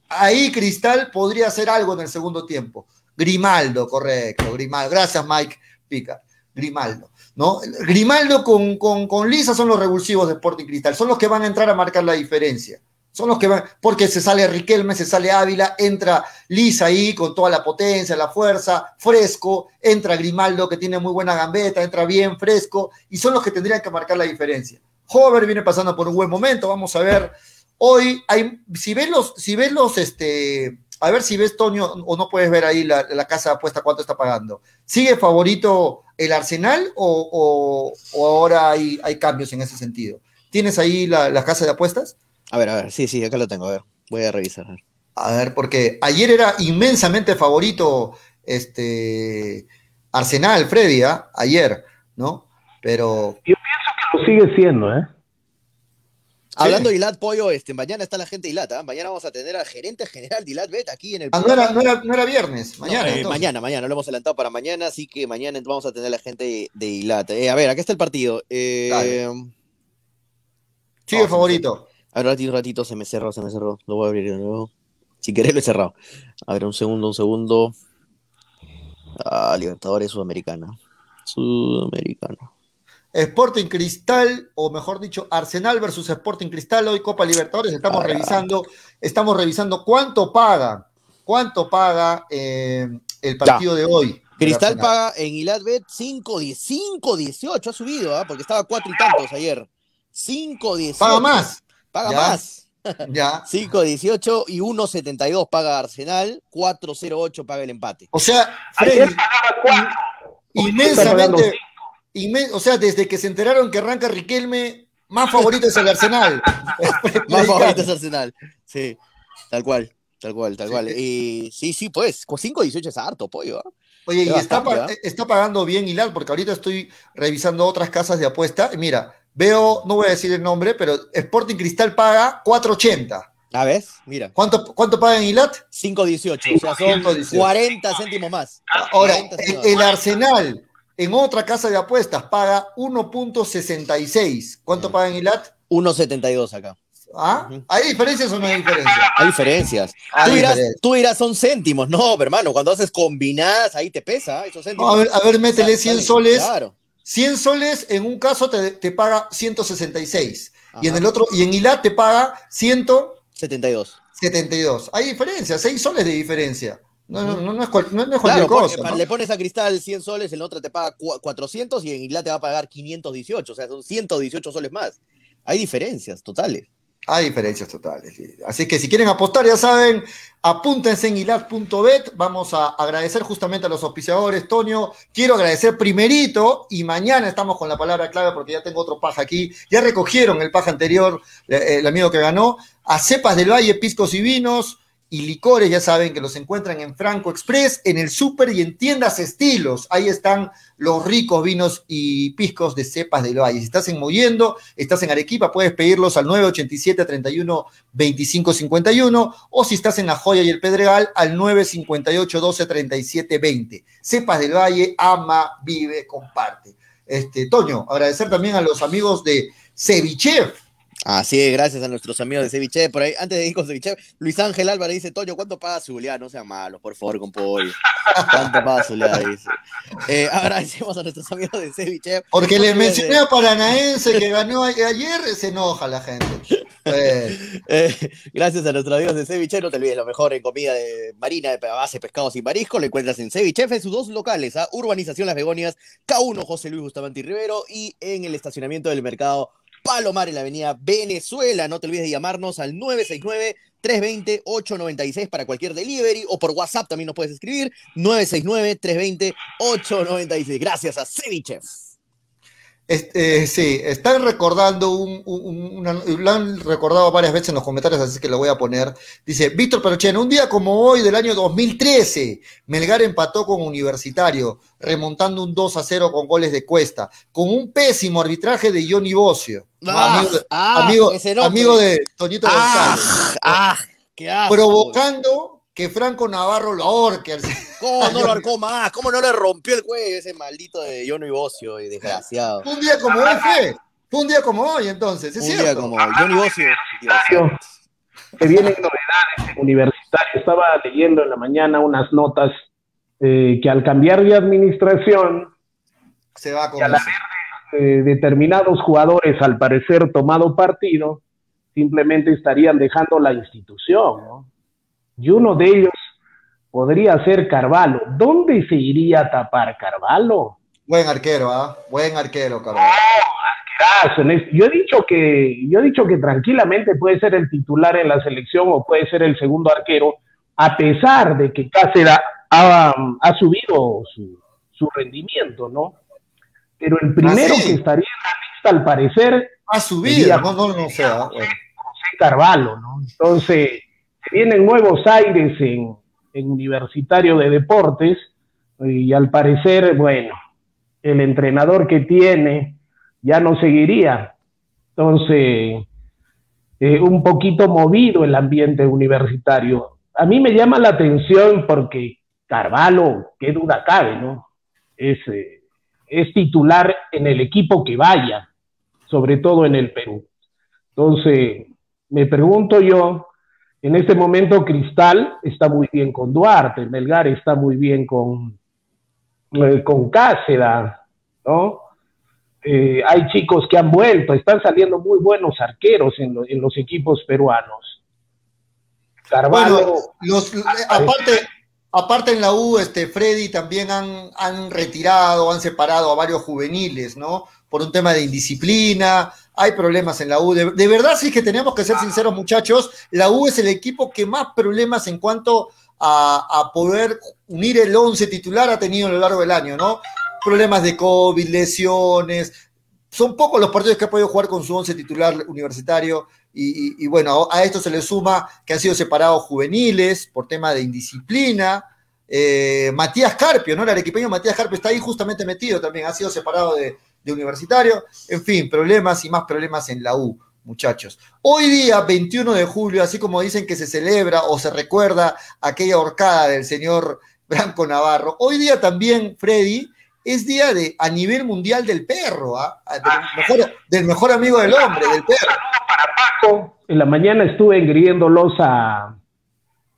Speaker 3: ahí Cristal podría hacer algo en el segundo tiempo. Grimaldo, correcto, Grimaldo. Gracias, Mike Pica. Grimaldo. ¿no? Grimaldo con, con, con Lisa son los revulsivos de Sporting Cristal, son los que van a entrar a marcar la diferencia. Son los que van, porque se sale Riquelme, se sale Ávila, entra Lisa ahí con toda la potencia, la fuerza, fresco, entra Grimaldo que tiene muy buena gambeta, entra bien, fresco, y son los que tendrían que marcar la diferencia. Hover viene pasando por un buen momento, vamos a ver. Hoy hay, si ves los, si ves los, este, a ver si ves Toño, o no puedes ver ahí la, la casa de apuesta cuánto está pagando. ¿Sigue favorito el Arsenal o, o- o ahora hay, hay cambios en ese sentido? ¿Tienes ahí la, la casa de apuestas?
Speaker 6: A ver, a ver, sí, sí, acá lo tengo, a ver. Voy a revisar. a ver.
Speaker 3: A ver, porque ayer era inmensamente favorito este, Arsenal, Freddy, ¿ah? ayer, ¿no? Pero.
Speaker 4: Yo pienso que lo sigue siendo, ¿eh?
Speaker 6: Hablando de Ilat Pollo, este, mañana está la gente de Ilat, ¿ah? mañana vamos a tener al gerente general de Ilat Bet aquí en el
Speaker 3: Ah, no, era, no, era, no era viernes, mañana.
Speaker 6: No, eh, mañana, mañana, lo hemos adelantado para mañana, así que mañana vamos a tener a la gente de, Ilat. Eh, a ver, acá está el partido. Eh.
Speaker 3: Sigue
Speaker 6: vamos,
Speaker 3: favorito.
Speaker 6: A ver, un ratito, ratito, se me cerró, se me cerró. Lo voy a abrir de nuevo. Si querés lo he cerrado. A ver, un segundo, un segundo. Ah, Libertadores Sudamericana. Sudamericana.
Speaker 3: Sporting Cristal, o mejor dicho, Arsenal versus Sporting Cristal, hoy Copa Libertadores, estamos
Speaker 6: Ah.
Speaker 3: revisando, estamos revisando cuánto paga, cuánto paga eh, el partido de hoy.
Speaker 6: Cristal paga en Ilatbet 5.18, ha subido, ¿ah? porque estaba cuatro y tantos ayer. 5.18.
Speaker 3: Paga más.
Speaker 6: Paga
Speaker 3: Ya.
Speaker 6: más.
Speaker 3: Ya. <laughs>
Speaker 6: 5.18 y 1.72 paga Arsenal, 4.08 paga el empate.
Speaker 3: O sea, Freddy, inmensamente, inmen- o sea, desde que se enteraron que arranca Riquelme, más favorito es el Arsenal. <laughs> <laughs>
Speaker 6: Más favorito es Arsenal. Sí, tal cual, tal cual, tal cual. Y sí, sí, pues, con 5.18 es harto, pollo. ¿ah?
Speaker 3: Oye, y está,
Speaker 6: ¿ah?
Speaker 3: está pagando bien Hilal, porque ahorita estoy revisando otras casas de apuesta. Y mira, veo, no voy a decir el nombre, pero Sporting Cristal paga 4.80.
Speaker 6: ¿Ah, ves? Mira,
Speaker 3: ¿Cuánto, ¿Cuánto paga en Hilat?
Speaker 6: 5.18, o sea, son
Speaker 3: 5.18.
Speaker 6: 40 céntimos más.
Speaker 3: Ahora,
Speaker 6: 40
Speaker 3: el,
Speaker 6: céntimos
Speaker 3: el
Speaker 6: más.
Speaker 3: Arsenal en otra casa de apuestas paga 1.66. ¿Cuánto
Speaker 6: Mm.
Speaker 3: paga en Hilat?
Speaker 6: 1.72 acá.
Speaker 3: ¿Ah? ¿Hay diferencias o no hay diferencias?
Speaker 6: Hay diferencias.
Speaker 3: Hay
Speaker 6: tú, dirás, tú dirás, son céntimos. No, hermano, cuando haces combinadas, ahí te pesa esos
Speaker 3: No,
Speaker 6: céntimos.
Speaker 3: a ver, a ver, métele
Speaker 6: Sale-
Speaker 3: 100
Speaker 6: sale-
Speaker 3: soles.
Speaker 6: Claro.
Speaker 3: 100 soles en un caso te, te paga 166. Y en
Speaker 6: Ajá.
Speaker 3: el otro, y en Hilat te paga 172.
Speaker 6: 72.
Speaker 3: Hay diferencia, 6 soles de diferencia. No, no, no, no es, cual- no, es
Speaker 6: Claro,
Speaker 3: cualquier
Speaker 6: porque
Speaker 3: cosa. ¿no?
Speaker 6: le pones a Cristal 100 soles, en otra te paga cua- 400 y en Isla te va a pagar 518, o sea, son 118 soles más. Hay diferencias totales.
Speaker 3: Hay diferencias totales. sí. Así que si quieren apostar, ya saben, apúntense en hilat.bet. Vamos a agradecer justamente a los auspiciadores. Toño, quiero agradecer primerito y mañana estamos con la palabra clave porque ya tengo otro paja aquí. Ya recogieron el paja anterior, eh, el amigo que ganó. A Cepas del Valle, Piscos y Vinos y licores, ya saben que los encuentran en Franco Express, en el súper y en tiendas estilos. Ahí están los ricos vinos y piscos de cepas del valle. Si estás en Mollendo, estás en Arequipa, puedes pedirlos al 987 31 25 51 o si estás en La Joya y el Pedregal al 958 12 37 20. Cepas del Valle, ama, vive, comparte. Este, Toño, agradecer también a los amigos de Cevichef.
Speaker 6: Así es, gracias a nuestros amigos de Ceviche. Por ahí, antes de ir con Ceviche, Luis Ángel Álvarez dice, Toño, ¿cuánto paga Zulia? No sean malos, por favor, con pollo. ¿Cuánto paga Zulia? Dice. Eh, agradecemos a nuestros amigos de Ceviche.
Speaker 3: Porque les mencioné a Paranaense que ganó ayer, se enoja la gente.
Speaker 6: Eh, gracias a nuestros amigos de Ceviche, no te olvides lo mejor en comida de marina de base, pescados y marisco. Lo encuentras en Ceviche en sus dos locales, a Urbanización Las Begonias, K1 José Luis Bustamante y Rivero y en el estacionamiento del mercado Palomar en la avenida Venezuela. No te olvides de llamarnos al 969-320-896 para cualquier delivery o por WhatsApp también nos puedes escribir 969-320-896. Gracias a Ceviche.
Speaker 3: Este, sí, están recordando un, un- una- lo han recordado varias veces en los comentarios, así que lo voy a poner. Dice, Víctor Perochena, un día como hoy del año 2013, Melgar empató con Universitario, remontando un 2 a 0 con goles de Cuesta, con un pésimo arbitraje de Johnny Bocio,
Speaker 6: Ah,
Speaker 3: amigo,
Speaker 6: ah,
Speaker 3: amigo, de Toñito
Speaker 6: ¡Ah!
Speaker 3: González,
Speaker 6: ¡Ah! ¡Qué asco!
Speaker 3: provocando que Franco Navarro lo ahorque. al- <laughs>
Speaker 6: ¿Cómo no lo arcó más? ¿Cómo no le rompió el cuello ese maldito de Johnny Bocio y desgraciado?
Speaker 3: Un día como hoy fue, fue un día como hoy entonces, es
Speaker 6: Un
Speaker 3: cierto.
Speaker 6: día como Johnny Bocio.
Speaker 4: Que vienen novedades en universitario. Estaba leyendo en la mañana unas notas eh, que al cambiar de administración,
Speaker 3: Se va con
Speaker 4: Y a la
Speaker 3: eso.
Speaker 4: eh, determinados jugadores, al parecer tomado partido, simplemente estarían dejando la institución. ¿no? Y uno de ellos podría ser Carvalho. ¿Dónde se iría a tapar Carvalho?
Speaker 3: Buen arquero, ¿ah? Buen arquero,
Speaker 4: en es- Yo he dicho que yo he dicho que tranquilamente puede ser el titular en la selección o puede ser el segundo arquero, a pesar de que Cáceres ha, ha subido su, su rendimiento, ¿no? Pero el primero
Speaker 3: Ah, sí.
Speaker 4: que estaría en la lista, al parecer,
Speaker 3: Ha subido,
Speaker 4: Sería-
Speaker 3: no, no, no sé. ¿ah? Bueno.
Speaker 4: José Carvalho, ¿no? Entonces, vienen nuevos aires en, Universitario de Deportes, Y al parecer, bueno, el entrenador que tiene ya no seguiría. Entonces, eh, un poquito movido el ambiente universitario. A mí me llama la atención porque Carvalho, qué duda cabe, ¿no? Es, eh, es titular en el equipo que vaya, sobre todo en el Perú. Entonces, me pregunto yo, en este momento Cristal está muy bien con Duarte, Melgar está muy bien con, eh, con Cáceda, ¿no? Eh, hay chicos que han vuelto, están saliendo muy buenos arqueros en, los equipos peruanos.
Speaker 3: Carvalho. los, aparte, aparte en la U, este, Freddy también han, han retirado, han separado a varios juveniles, ¿no? Por un tema de indisciplina, hay problemas en la U. De, verdad, sí que tenemos que ser sinceros, muchachos, la U es el equipo que más problemas en cuanto a, a poder unir el 11 titular ha tenido a lo largo del año, ¿no? problemas de COVID, lesiones. Son pocos los partidos que ha podido jugar con su once titular universitario y, bueno, a esto se le suma que han sido separados juveniles por tema de indisciplina. Eh, Matías Carpio, ¿no? El arequipeño Matías Carpio está ahí justamente metido también, ha sido separado de, de universitario. En fin, problemas y más problemas en la U muchachos. Hoy día, 21 de julio, así como dicen que se celebra o se recuerda aquella horcada del señor Branco Navarro, hoy día también, Freddy, es día de, a nivel mundial del perro, ¿ah? del, mejor, amigo del hombre, del perro.
Speaker 4: Para Paco, en la mañana estuve engriéndolos a,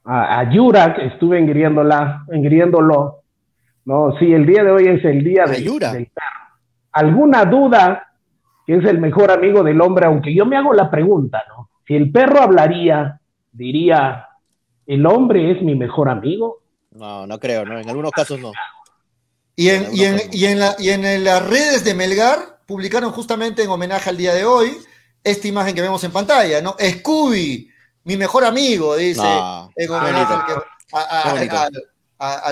Speaker 4: a, a Yurak, estuve engriéndola, engriéndolo. No, sí, el día de hoy es el día de, del perro. ¿Alguna duda que es el mejor amigo del hombre? Aunque yo me hago la pregunta, ¿no? Si el perro hablaría, diría, ¿el hombre es mi mejor amigo?
Speaker 6: No, no creo, ¿no? En algunos casos no.
Speaker 3: Y en, y, en, y, en la, y en las redes de Melgar publicaron justamente en homenaje al día de hoy esta imagen que vemos en pantalla, ¿no? Scooby, mi mejor amigo, dice, en homenaje al,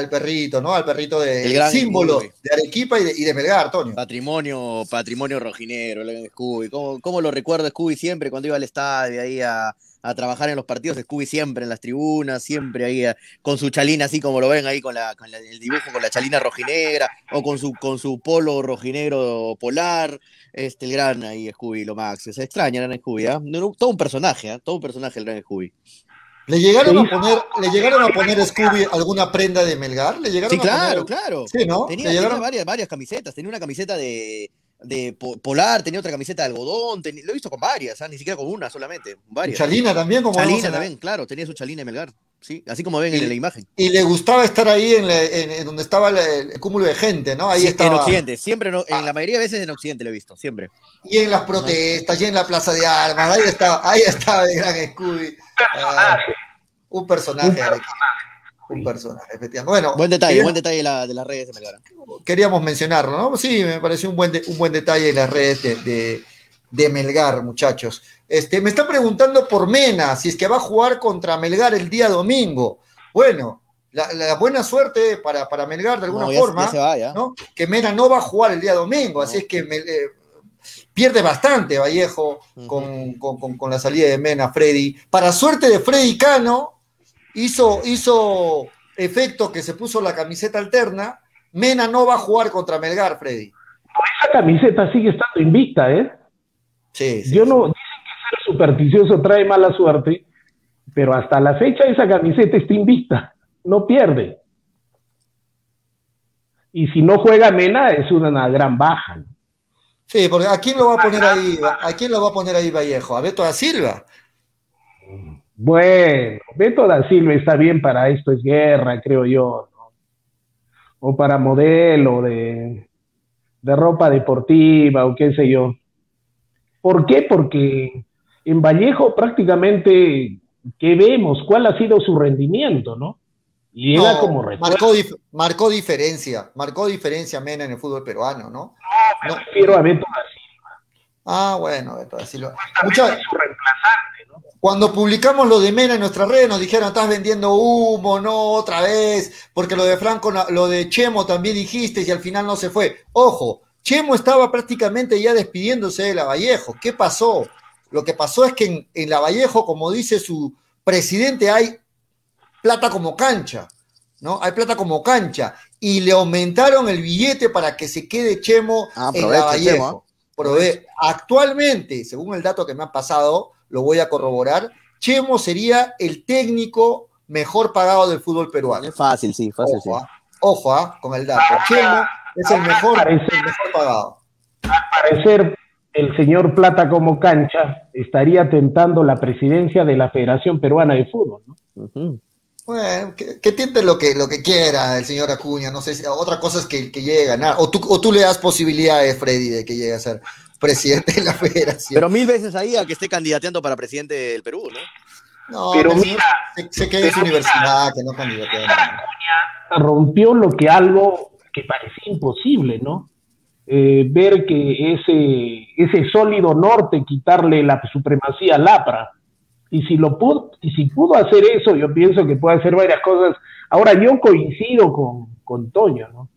Speaker 3: perrito, ¿no? Al perrito de símbolo de Arequipa y de, y de, Melgar, Antonio.
Speaker 6: Patrimonio, patrimonio rojinero, el Scooby. ¿Cómo, ¿Cómo, lo recuerdo Scooby siempre cuando iba al estadio ahí a, a trabajar en los partidos, Scooby siempre en las tribunas, siempre ahí eh, con su chalina, así como lo ven ahí con, la, con el dibujo, con la chalina rojinegra, o con su, con su polo rojinegro polar, este, el gran ahí Scooby, lo max. Se extraña el gran Scooby, ¿eh? todo un personaje, ¿eh? todo un personaje el gran Scooby.
Speaker 3: ¿Le llegaron, a poner, ¿Le llegaron a poner Scooby alguna prenda de Melgar? ¿Le llegaron
Speaker 6: sí, claro, claro. Sí, ¿no? tenía varias, varias camisetas. Tenía una camiseta de, de Polar, tenía otra camiseta de algodón, lo he visto con varias, ¿ah? ni siquiera con una solamente, varias.
Speaker 3: Chalina también, como
Speaker 6: Chalina también, claro, tenía su Chalina de Melgar, sí, así como ven en la imagen.
Speaker 3: Y le gustaba estar ahí en, donde estaba el, cúmulo de gente, ¿no? Ahí estaba.
Speaker 6: En Occidente, siempre, en ah. la mayoría de veces en Occidente lo he visto, siempre.
Speaker 3: Y en las protestas, y en la Plaza de Armas, ahí estaba, ahí estaba el gran Scooby. Ah, un personaje. Un personaje un personaje, efectivamente. Bueno,
Speaker 6: buen detalle, buen detalle de, la, de, las redes de Melgar.
Speaker 3: Queríamos mencionarlo, ¿no? Sí, me pareció un buen, un buen detalle de las redes de, de, Melgar, muchachos. Este, me está preguntando por Mena, si es que va a jugar contra Melgar el día domingo. Bueno, la, buena suerte para, para, Melgar de alguna forma, ¿no? que Mena no va a jugar el día domingo, así es que eh, pierde bastante Vallejo con, con, con, la salida de Mena, Freddy. Para suerte de Freddy Cano, hizo, hizo efecto que se puso la camiseta alterna. Mena no va a jugar contra Melgar, Freddy.
Speaker 4: Esa camiseta sigue estando invicta, ¿eh? Sí, sí Yo no, ser supersticioso trae mala suerte, pero hasta la fecha esa camiseta está invicta, no pierde. Y si no juega Mena es una, gran baja.
Speaker 3: Sí, porque ¿a quién lo va a poner ahí? ¿A quién lo va a poner ahí Vallejo? ¿A Beto da Silva?
Speaker 4: Bueno, Beto da Silva está bien para esto es guerra, creo yo, ¿no? O para modelo de, de ropa deportiva o qué sé yo. ¿Por qué? Porque en Vallejo prácticamente, ¿qué vemos? ¿Cuál ha sido su rendimiento, no?
Speaker 3: Llega como marcó, marcó diferencia, marcó diferencia Mena en el fútbol peruano, ¿no?
Speaker 4: No, prefiero a Beto da Silva.
Speaker 3: Ah, bueno, Beto da Silva. Mucha... su reemplazante. Cuando publicamos lo de Mena en nuestra red, nos dijeron, estás vendiendo humo, no, otra vez, porque lo de Franco, lo de Chemo también dijiste y al final no se fue. Ojo, Chemo estaba prácticamente ya despidiéndose de Lavallejo. ¿Qué pasó? Lo que pasó es que en, en Lavallejo, como dice su presidente, hay plata como cancha. ¿no? Hay plata como cancha. Y le aumentaron el billete para que se quede Chemo
Speaker 6: Ah,
Speaker 3: en Lavallejo.
Speaker 6: Chemo,
Speaker 3: Prove- Actualmente, según el dato que me ha pasado, lo voy a corroborar, Chemo sería el técnico mejor pagado del fútbol peruano.
Speaker 6: Es fácil, sí, fácil, sí.
Speaker 3: Ojo, ah, ojo, ah, con el dato. Chemo es el mejor, el mejor pagado.
Speaker 4: parecer el señor Plata como cancha estaría tentando la presidencia de la Federación Peruana de Fútbol. ¿no?
Speaker 3: Bueno, que, que tiente lo que, lo que quiera el señor Acuña, no sé, si, otra cosa es que, que llegue a ganar, o tú, o tú le das posibilidades, Freddy, de que llegue a ser presidente de la federación.
Speaker 6: Pero mil veces ahí a que esté candidateando para presidente del Perú, ¿no?
Speaker 3: no,
Speaker 4: pero
Speaker 3: que
Speaker 4: mira,
Speaker 3: se, se quede en su universidad, que no candidate.
Speaker 4: rompió lo que algo que parecía imposible, ¿no? Eh, ver que ese, ese sólido norte quitarle la supremacía al APRA. Y si lo pudo, y si pudo hacer eso, yo pienso que puede hacer varias cosas. Ahora yo coincido con, con Toño, ¿no?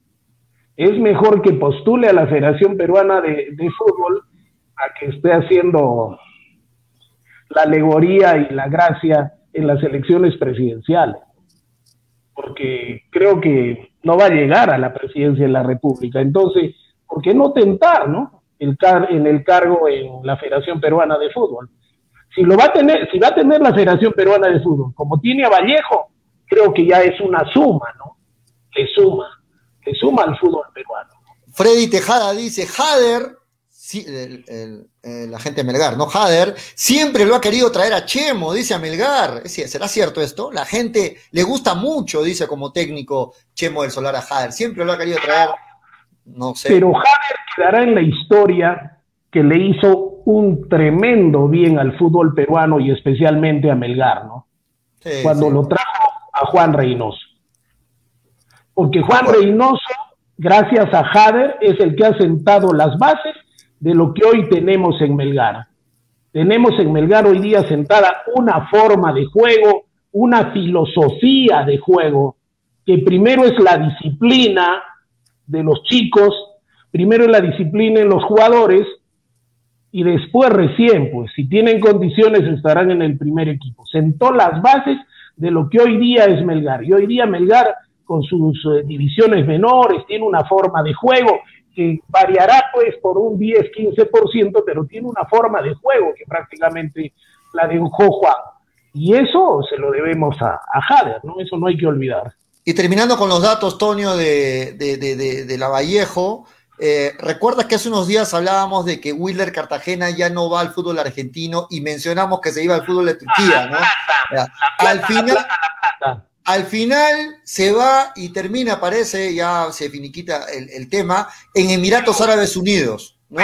Speaker 4: Es mejor que postule a la Federación Peruana de, de Fútbol a que esté haciendo la alegoría y la gracia en las elecciones presidenciales porque creo que no va a llegar a la presidencia de la República. Entonces, ¿por qué no tentar, no? El car en el cargo en la Federación Peruana de Fútbol. Si lo va a tener, si va a tener la Federación Peruana de Fútbol, como tiene a Vallejo, creo que ya es una suma, ¿no? Le suma, le suma al fútbol peruano.
Speaker 3: Freddy Tejada dice, Jader, sí, el, el- el agente Melgar, ¿no? Jader, siempre lo ha querido traer a Chemo, dice a Melgar. ¿Será cierto esto? La gente le gusta mucho, dice como técnico Chemo del Solar a Jader. Siempre lo ha querido traer, no sé.
Speaker 4: Pero Javier quedará en la historia que le hizo un tremendo bien al fútbol peruano y especialmente a Melgar, ¿no?
Speaker 3: Sí,
Speaker 4: cuando
Speaker 3: sí.
Speaker 4: lo trajo a Juan Reynoso. Porque Juan
Speaker 3: Bueno.
Speaker 4: Reynoso, gracias a Jader, es el que ha sentado las bases de lo que hoy tenemos en Melgar. Tenemos en Melgar hoy día sentada una forma de juego, una filosofía de juego, que primero es la disciplina de los chicos, primero es la disciplina en los jugadores y después recién, pues si tienen condiciones estarán en el primer equipo. Sentó las bases de lo que hoy día es Melgar. Y hoy día Melgar, con sus eh, divisiones menores, tiene una forma de juego que variará pues por un 10, 15%, pero tiene una forma de juego que prácticamente la dibujó Juan. Y eso se lo debemos a, a Jader, ¿no? Eso no hay que olvidar.
Speaker 3: Y terminando con los datos, Tonio, de, de, de, de, de la Vallejo, eh, ¿recuerdas que hace unos días hablábamos de que Willer Cartagena ya no va al fútbol argentino y mencionamos que se iba al fútbol de Turquía, ¿no? Ya. Al final, al final se va y termina, parece, ya se finiquita el, el tema, en Emiratos Árabes Unidos, ¿no?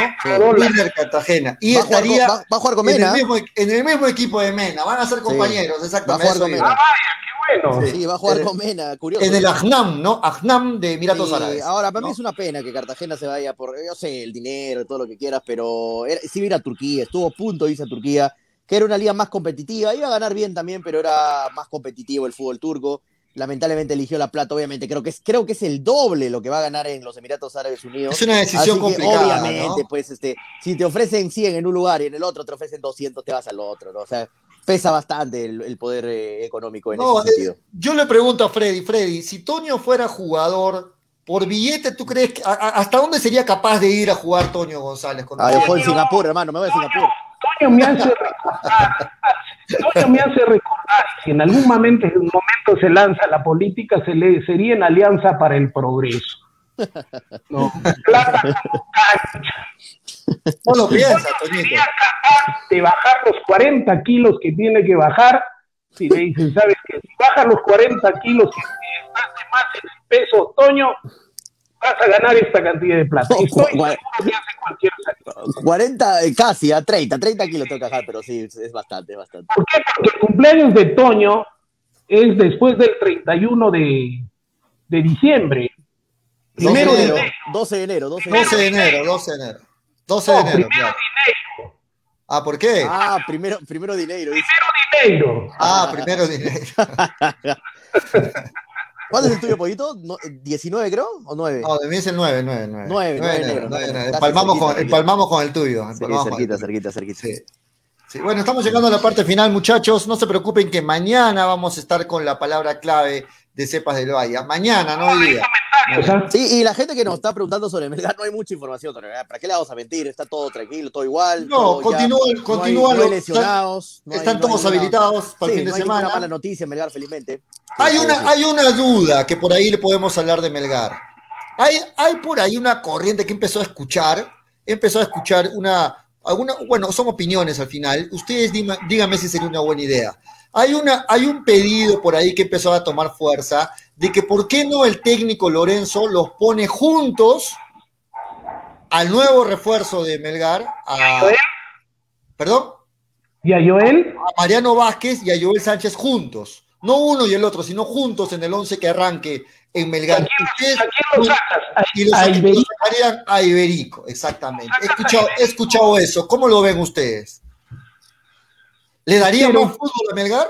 Speaker 3: Willer Cartagena. Y
Speaker 6: Va a jugar con-
Speaker 3: estaría
Speaker 6: va- va a jugar con
Speaker 3: en, el
Speaker 6: Mena.
Speaker 3: mismo, en el mismo equipo de Mena, van a ser compañeros,
Speaker 6: Va a
Speaker 3: exactamente.
Speaker 6: jugar con
Speaker 3: eso
Speaker 6: Mena.
Speaker 4: Bueno,
Speaker 6: Sí, va a jugar
Speaker 3: En el-
Speaker 6: con Mena, curioso.
Speaker 3: En el Ahnam, ¿no? Ahnam de Emiratos
Speaker 6: Sí,
Speaker 3: Árabes.
Speaker 6: ahora, para mí es una pena que Cartagena se vaya por, yo sé, el dinero, todo lo que quieras, pero era, sí ir a Turquía, estuvo a punto a Turquía, que era una liga más competitiva, iba a ganar bien también, pero era más competitivo el fútbol turco. Lamentablemente eligió la plata, obviamente, creo que es, creo que es el doble lo que va a ganar en los Emiratos Árabes Unidos.
Speaker 3: Es una decisión
Speaker 6: Así que,
Speaker 3: complicada,
Speaker 6: obviamente,
Speaker 3: ¿no?
Speaker 6: pues, este, si te ofrecen 100 en un lugar y en el otro te ofrecen 200, te vas al otro, ¿no? O sea, pesa bastante el, el poder eh, económico en
Speaker 3: No,
Speaker 6: ese sentido.
Speaker 3: eh, yo le pregunto a Freddy, Freddy, si Toño fuera jugador, por billete, ¿tú crees que a- a- hasta dónde sería capaz de ir a jugar Toño González? Con
Speaker 6: Ah, yo juego en Singapur, hermano, me voy a Singapur.
Speaker 4: Toño me hace recordar, Toño me hace recordar, si en algún momento, en un momento se lanza la política, se le, sería en Alianza para el Progreso. No, plata como cancha, <laughs>
Speaker 3: No lo piensa, Toñito.
Speaker 4: sería capaz de bajar los 40 kilos que tiene que bajar, si le dicen, sabes que si bajas los 40 kilos estás de más en el peso, Toño, vas a ganar esta cantidad de plata.
Speaker 6: No,
Speaker 4: Estoy seguro que hace cualquier salida.
Speaker 6: 40, eh, casi, a 30, 30 kilos tengo que bajar, pero sí, es bastante, es bastante.
Speaker 4: ¿Por qué? Porque el cumpleaños de Toño es después del 31 de, de diciembre. Primero
Speaker 6: 12
Speaker 4: de enero.
Speaker 6: enero, 12 de enero, 12 de
Speaker 3: 12
Speaker 6: enero.
Speaker 3: de enero, 12 de enero. 12 de
Speaker 4: No,
Speaker 3: enero,
Speaker 4: primero
Speaker 3: claro.
Speaker 4: de enero.
Speaker 3: Ah, ¿por qué?
Speaker 6: Ah, primero, primero de dice.
Speaker 4: Primero de enero.
Speaker 3: Ah, primero de enero. <laughs>
Speaker 6: ¿Cuándo es el tuyo, Pollito? No, ¿19 creo? ¿O 9?
Speaker 3: No, de mí es el 9, 9, 9.
Speaker 6: 9, 9 de enero,
Speaker 3: 9 de enero.
Speaker 6: casi
Speaker 3: Empalmamos con,
Speaker 6: cerquita,
Speaker 3: empalmamos con el tuyo.
Speaker 6: Sí,
Speaker 3: con
Speaker 6: cerquita, cerquita, cerquita.
Speaker 3: Sí. Sí, bueno, estamos llegando a la parte final, muchachos. No se preocupen que mañana vamos a estar con la palabra clave de Cepas del Valle. Mañana, no hoy día.
Speaker 6: Sí, y la gente que nos está preguntando sobre Melgar, no hay mucha información. ¿Para qué le vamos a mentir? Está todo tranquilo, todo igual.
Speaker 3: No, continúan, continúan
Speaker 6: no hay, lesionados.
Speaker 3: están todos habilitados para el fin de
Speaker 6: no hay
Speaker 3: semana.
Speaker 6: mala noticia, Melgar, felizmente.
Speaker 3: Hay una, hay una duda que por ahí le podemos hablar de Melgar. Hay, hay por ahí una corriente que empezó a escuchar, empezó a escuchar una, alguna, bueno, son opiniones al final. Ustedes díganme si sería una buena idea. Hay, una, hay un pedido por ahí que empezó a tomar fuerza de que por qué no el técnico Lorenzo los pone juntos al nuevo refuerzo de Melgar, a, ¿perdón?
Speaker 4: ¿Y a Joel?
Speaker 3: A Mariano Vázquez y a Joel Sánchez juntos. No uno y el otro, sino juntos en el 11 que arranque en Melgar. y los, sacarían a Iberico, exactamente. He escuchado, he escuchado eso. ¿Cómo lo ven ustedes? ¿Le daría más fútbol a Melgar?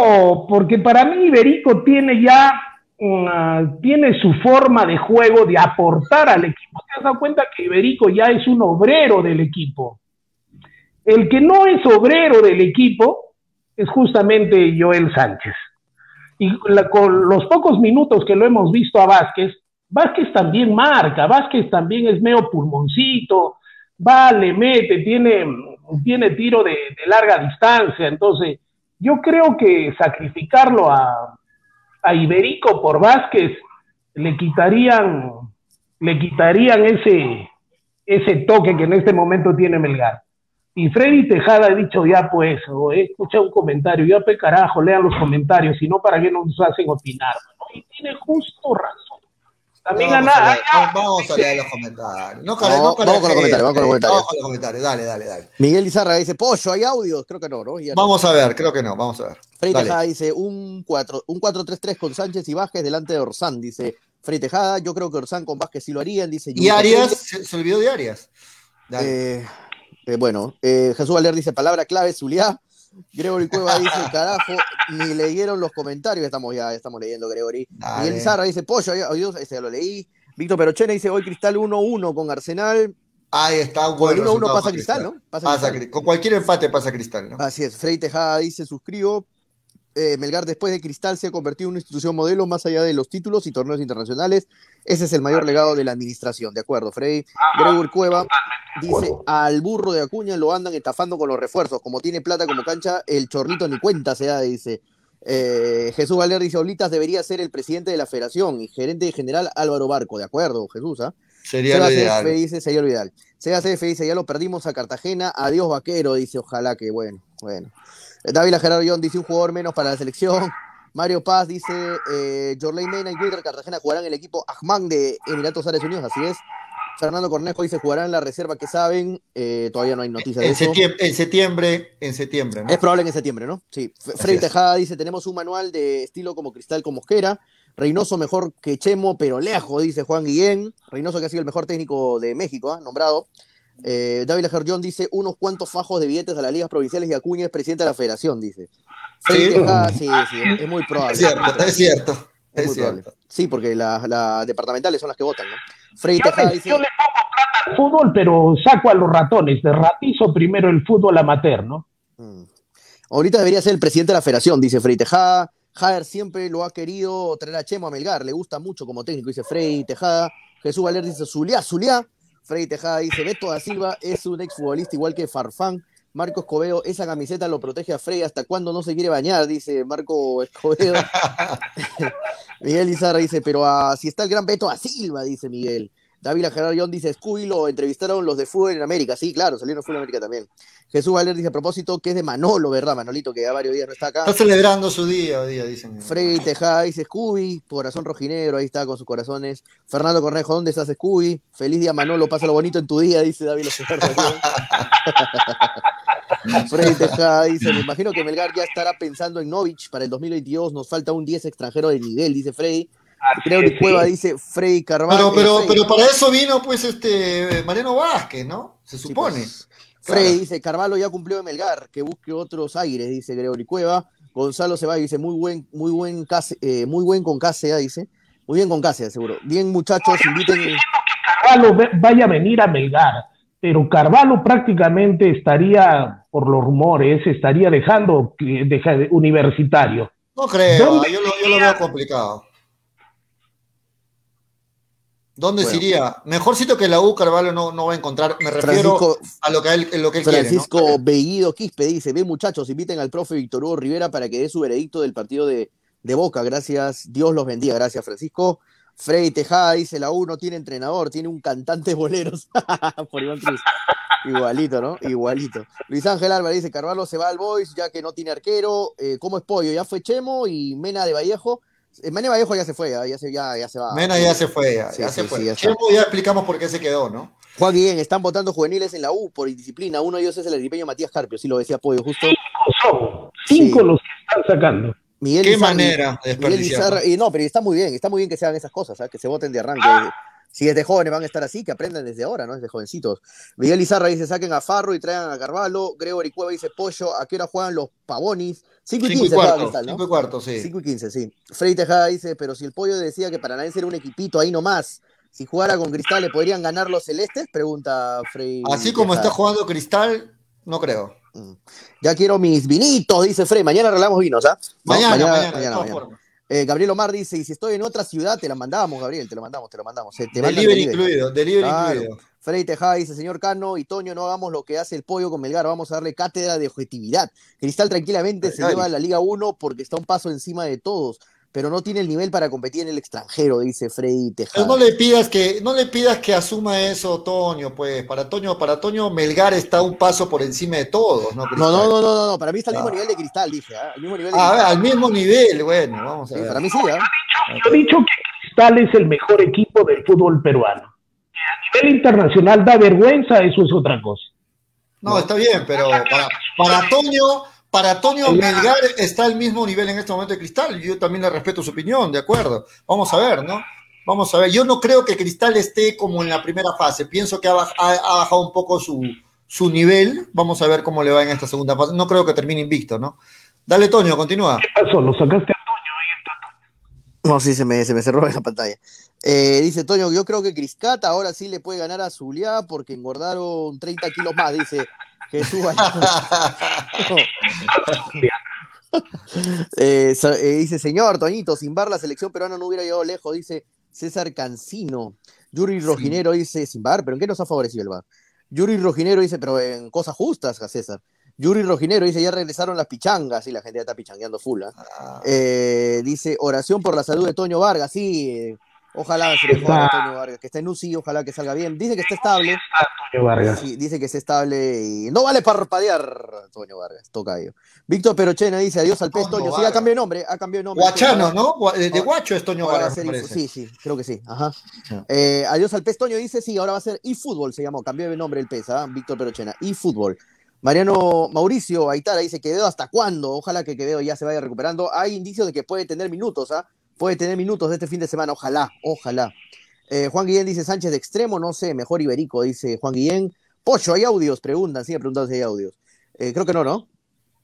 Speaker 4: No, porque para mí Iberico tiene ya tiene su forma de juego de aportar al equipo. ¿Te has dado cuenta que Iberico ya es un obrero del equipo? El que no es obrero del equipo es justamente Joel Sánchez. Y con los pocos minutos que lo hemos visto a Vázquez, Vázquez también marca, Vázquez también es medio pulmoncito, va, le mete, tiene, tiene tiro de, larga distancia. Entonces, yo creo que sacrificarlo a, a Iberico por Vázquez le quitarían, le quitarían ese, ese toque que en este momento tiene Melgar. Y Freddy Tejada ha dicho ya pues, o he escuchado un comentario, ya pe carajo, lean los comentarios, si no, ¿para qué nos hacen opinar? Y tiene justo razón. También
Speaker 3: vamos, a leer, vamos a leer los comentarios. No,
Speaker 6: vamos, con los comentarios, vamos con los comentarios.
Speaker 3: Vamos con los comentarios, dale, dale, dale.
Speaker 6: Miguel Izarra dice, pollo, ¿hay audios? Creo que no, ¿no?
Speaker 3: vamos a ver, creo que no, vamos a ver.
Speaker 6: Frey Tejada dice, un 4-3-3 con Sánchez y Vázquez delante de Orsán, dice Frey Tejada, yo creo que Orsán con Vázquez sí lo harían, dice.
Speaker 3: Y Arias, se, olvidó de Arias.
Speaker 6: Eh, eh, bueno, eh, Jesús Valer dice, palabra clave, Zuliá. Gregory Cueva dice, carajo, ni leyeron los comentarios, estamos ya, estamos leyendo, Gregory. Miguel Izarra dice, pollo, adiós, ese ya lo leí. Víctor Perochena dice hoy Cristal 1-1 con Arsenal.
Speaker 3: Ahí está,
Speaker 6: un buen 1-1 pasa Cristal, ¿no?
Speaker 3: Pasa, Con cualquier empate pasa Cristal, ¿no?
Speaker 6: Así es. Frey Tejada dice, suscribo. Eh, Melgar después de Cristal se ha convertido en una institución modelo más allá de los títulos y torneos internacionales. Ese es el mayor legado de la administración, ¿de acuerdo, Frey? Gregor Cueva dice, al burro de Acuña lo andan estafando con los refuerzos. Como tiene plata como cancha, el chorrito ni cuenta se da, dice. Eh, Jesús Valer dice, Olitas debería ser el presidente de la federación y gerente general Álvaro Barco, ¿de acuerdo, Jesús? ¿ah?
Speaker 3: Sería lo ideal.
Speaker 6: dice, sería lo ideal. dice, ya lo perdimos a Cartagena, adiós vaquero, dice, ojalá que bueno, bueno. David Gerardo John dice, un jugador menos para la selección. Mario Paz dice, eh, Jorley Mena y Wilder Cartagena jugarán el equipo Ahmad de Emiratos Árabes Unidos, así es. Fernando Cornejo dice jugarán en la reserva que saben. Eh, todavía no hay noticias de
Speaker 3: en
Speaker 6: eso.
Speaker 3: Septiembre, en septiembre, en septiembre, ¿no?
Speaker 6: Es probable en septiembre, ¿no? Sí. Freddy Tejada dice: tenemos un manual de estilo como cristal con mosquera. Reynoso mejor que Chemo, pero lejos, dice Juan Guillén. Reynoso que ha sido el mejor técnico de México, ¿eh? nombrado. Eh, David John dice unos cuantos fajos de billetes a las ligas provinciales y Acuña es presidente de la federación, dice.
Speaker 3: Sí,
Speaker 6: Tejada, sí, sí, es muy probable.
Speaker 3: Es cierto, es cierto. Es, muy. Probable.
Speaker 6: Sí, porque las la departamentales son las que votan, ¿no? Freddy Tejada dice.
Speaker 4: Yo le pongo plata al fútbol, pero saco a los ratones. De ratizo primero el fútbol amateur, ¿no?
Speaker 6: Mm. Ahorita debería ser el presidente de la federación, dice Freddy Tejada. Jader siempre lo ha querido traer a Chemo a Melgar, le gusta mucho como técnico, dice Freddy Tejada. Jesús Valer dice Zuliá, Zuliá. Freddy Tejada dice Beto da Silva es un exfutbolista igual que Farfán. Marco Escobedo, esa camiseta lo protege a Frey hasta cuando no se quiere bañar, dice Marco Escobedo. <laughs> <laughs> Miguel Izarra dice, pero ah, si está el gran Beto a Silva, dice Miguel. David Gerardo dice, Scooby lo entrevistaron los de fútbol en América. Sí, claro, salieron fútbol en América también. Jesús Valer dice a propósito que es de Manolo, ¿verdad? Manolito, que ya varios días no está acá.
Speaker 3: Está celebrando su día hoy día, dicen.
Speaker 6: Frey Tejada dice Scooby, corazón rojinegro, ahí está con sus corazones. Fernando Cornejo, ¿dónde estás, Scooby? Feliz día, Manolo, pásalo bonito en tu día, dice David Gerardo <laughs> Frey Tejada dice, me imagino que Melgar ya estará pensando en Novich para el 2022, nos falta un 10 extranjero de nivel, dice Frey. Que Cueva dice Frey Carvalho.
Speaker 3: Pero, pero, pero para eso vino pues este Mariano Vázquez, ¿no? Se supone. Pues,
Speaker 6: Frey dice, Carvalho ya cumplió en Melgar, que busque otros aires, dice Gregory Cueva. Gonzalo se va y dice, muy buen, muy buen case, eh, muy buen con Casea, dice. Muy bien con Casea, seguro. Bien, muchachos, inviten.
Speaker 4: Que Carvalho vaya a venir a Melgar, pero Carvalho prácticamente estaría, por los rumores, estaría dejando, deja, universitario.
Speaker 3: No creo,
Speaker 4: ¿Dónde
Speaker 3: yo, lo, yo lo veo complicado. ¿Dónde se
Speaker 6: Bueno.
Speaker 3: iría? Mejor sitio que la U, Carvalho no, no va a encontrar. Me refiero
Speaker 6: Francisco-
Speaker 3: a lo que él, lo que él quiere. ¿no?
Speaker 6: Francisco Bellido Quispe dice, ve muchachos, inviten al profe Víctor Hugo Rivera para que dé su veredicto del partido de, de Boca. Gracias, Dios los bendiga. Gracias, Francisco. Frey Tejada dice, la U no tiene entrenador, tiene un cantante boleros. <laughs> Por Iván Cruz. Igualito, ¿no? Igualito. Luis Ángel Álvarez dice, Carvalho se va al Boys ya que no tiene arquero. Eh, ¿Cómo es Pollo? Ya fue Chemo y Mena de Vallejo. Mena de Vallejo ya se fue, ya, ya, se, ya, ya se va.
Speaker 3: Mena ya se fue, ya,
Speaker 6: Sí,
Speaker 3: ya
Speaker 6: sí,
Speaker 3: se fue.
Speaker 6: sí, ya está.
Speaker 3: Chemo ya explicamos por qué se quedó, ¿no?
Speaker 6: Juan Guillén, están votando juveniles en la U por indisciplina. Uno de ellos es el aripeño Matías Carpio, sí lo decía Pollo, justo.
Speaker 4: Son cinco
Speaker 6: Sí.
Speaker 4: los que están sacando.
Speaker 6: Miguel
Speaker 3: Qué manera de
Speaker 6: Miguel. Izarra- y no, pero está muy bien, está muy bien que se hagan esas cosas, ¿ah? que se voten de arranque. Si desde jóvenes van a estar así, que aprendan desde ahora, ¿no? Desde jovencitos. Miguel Izarra dice, saquen a Farro y traigan a Carvalho. Gregory Cueva dice, Pollo, ¿a qué hora juegan los pavonis? 5 y
Speaker 3: Cinco
Speaker 6: 15
Speaker 3: y
Speaker 6: juega
Speaker 3: cuarto,
Speaker 6: Cristal, ¿no?
Speaker 3: cinco y cuarto, sí.
Speaker 6: 5 y 15, sí. Frey Tejada dice, pero si el Pollo decía que Paranaense era un equipito ahí nomás, si jugara con Cristal, ¿le podrían ganar los celestes? Pregunta Frey.
Speaker 3: Así como está jugando Cristal, no creo.
Speaker 6: Mm. Ya quiero mis vinitos, dice Frey. Mañana arreglamos vinos, ¿ah? No,
Speaker 3: Mañana, mañana, de
Speaker 6: mañana,
Speaker 3: todas
Speaker 6: mañana. Eh, Gabriel Omar dice, y si estoy en otra ciudad, te la mandamos, Gabriel, te lo mandamos, te lo mandamos. Se te
Speaker 3: Delivery incluido, delivery
Speaker 6: Claro.
Speaker 3: incluido.
Speaker 6: Frey Tejada dice, señor Cano y Toño, no hagamos lo que hace el pollo con Melgar, vamos a darle cátedra de objetividad. Cristal tranquilamente se lleva a la Liga 1 porque está un paso encima de todos, pero no tiene el nivel para competir en el extranjero, dice Frey
Speaker 3: Pero
Speaker 6: Tejada.
Speaker 3: no le pidas que, no le pidas que asuma eso, Toño, pues. Para Toño, para Toño, Melgar está un paso por encima de todos, ¿no?
Speaker 6: No, no, no, no, para mí está al mismo
Speaker 3: Ah.
Speaker 6: nivel de Cristal, dije, ¿ah? al mismo nivel de
Speaker 3: Ah, a ver,
Speaker 6: Cristal.
Speaker 3: al mismo nivel, bueno, vamos a
Speaker 6: Sí,
Speaker 3: ver.
Speaker 6: para mí sí, ¿ah?
Speaker 4: Yo he dicho que Cristal es el mejor equipo del fútbol peruano. A nivel internacional da vergüenza, eso es otra cosa.
Speaker 3: No, está bien, pero para, para Toño, para Toño Melgar está al mismo nivel en este momento de Cristal. Yo también le respeto su opinión, de acuerdo. Vamos a ver, ¿no? Vamos a ver. Yo no creo que Cristal esté como en la primera fase. Pienso que ha, baj- ha- ha bajado un poco su, su nivel. Vamos a ver cómo le va en esta segunda fase. No creo que termine invicto, ¿no? Dale, Toño, continúa.
Speaker 4: ¿Qué pasó? ¿Lo sacaste
Speaker 6: No, sí, se me, se me cerró la pantalla. Eh, dice Toño, yo creo que Criscata ahora sí le puede ganar a Zulia porque engordaron 30 kilos más, dice Jesús. Eh, eh, dice, señor Toñito, sin bar la selección peruana no hubiera llegado lejos, dice César Cancino. Yuri Rojinero dice, sin bar, pero ¿en qué nos ha favorecido el bar? Yuri Rojinero dice, pero en cosas justas, César. Yuri Rojinero dice, ya regresaron las pichangas, y la gente ya está pichangueando full. ¿ah? Eh, dice, oración por la salud de Toño Vargas, sí, eh, ojalá se mejore
Speaker 4: Está-
Speaker 6: Toño Vargas, que está en UCI, ojalá que salga bien. Dice que está estable,
Speaker 4: Toño Vargas?
Speaker 6: Sí, dice que es estable y no vale parpadear, Toño Vargas, toca ello. Víctor Perochena dice adiós al pez,
Speaker 3: Toño.
Speaker 6: Sí, ha cambiado de nombre, ha cambiado de nombre.
Speaker 3: Guachano, ¿no? Gua- De, de Guacho es Toño
Speaker 6: Ahora va a
Speaker 3: Vargas,
Speaker 6: ser sí, sí, creo que sí. Ajá.
Speaker 3: Sí.
Speaker 6: Eh, adiós al pez, Toño dice sí, ahora va a ser eFootball, se llamó, cambió de nombre el pez, ¿ah? Víctor Perochena, eFootball. Mariano Mauricio Aitara dice Quevedo hasta cuándo, ojalá que Quevedo ya se vaya recuperando. Hay indicios de que puede tener minutos, ¿ah? Puede tener minutos de este fin de semana, ojalá, ojalá. Eh, Juan Guillén dice Sánchez de extremo, no sé, mejor Iberico, dice Juan Guillén. Pocho, ¿hay audios? Preguntan, sigue preguntando si hay audios. Eh, creo que no, ¿no?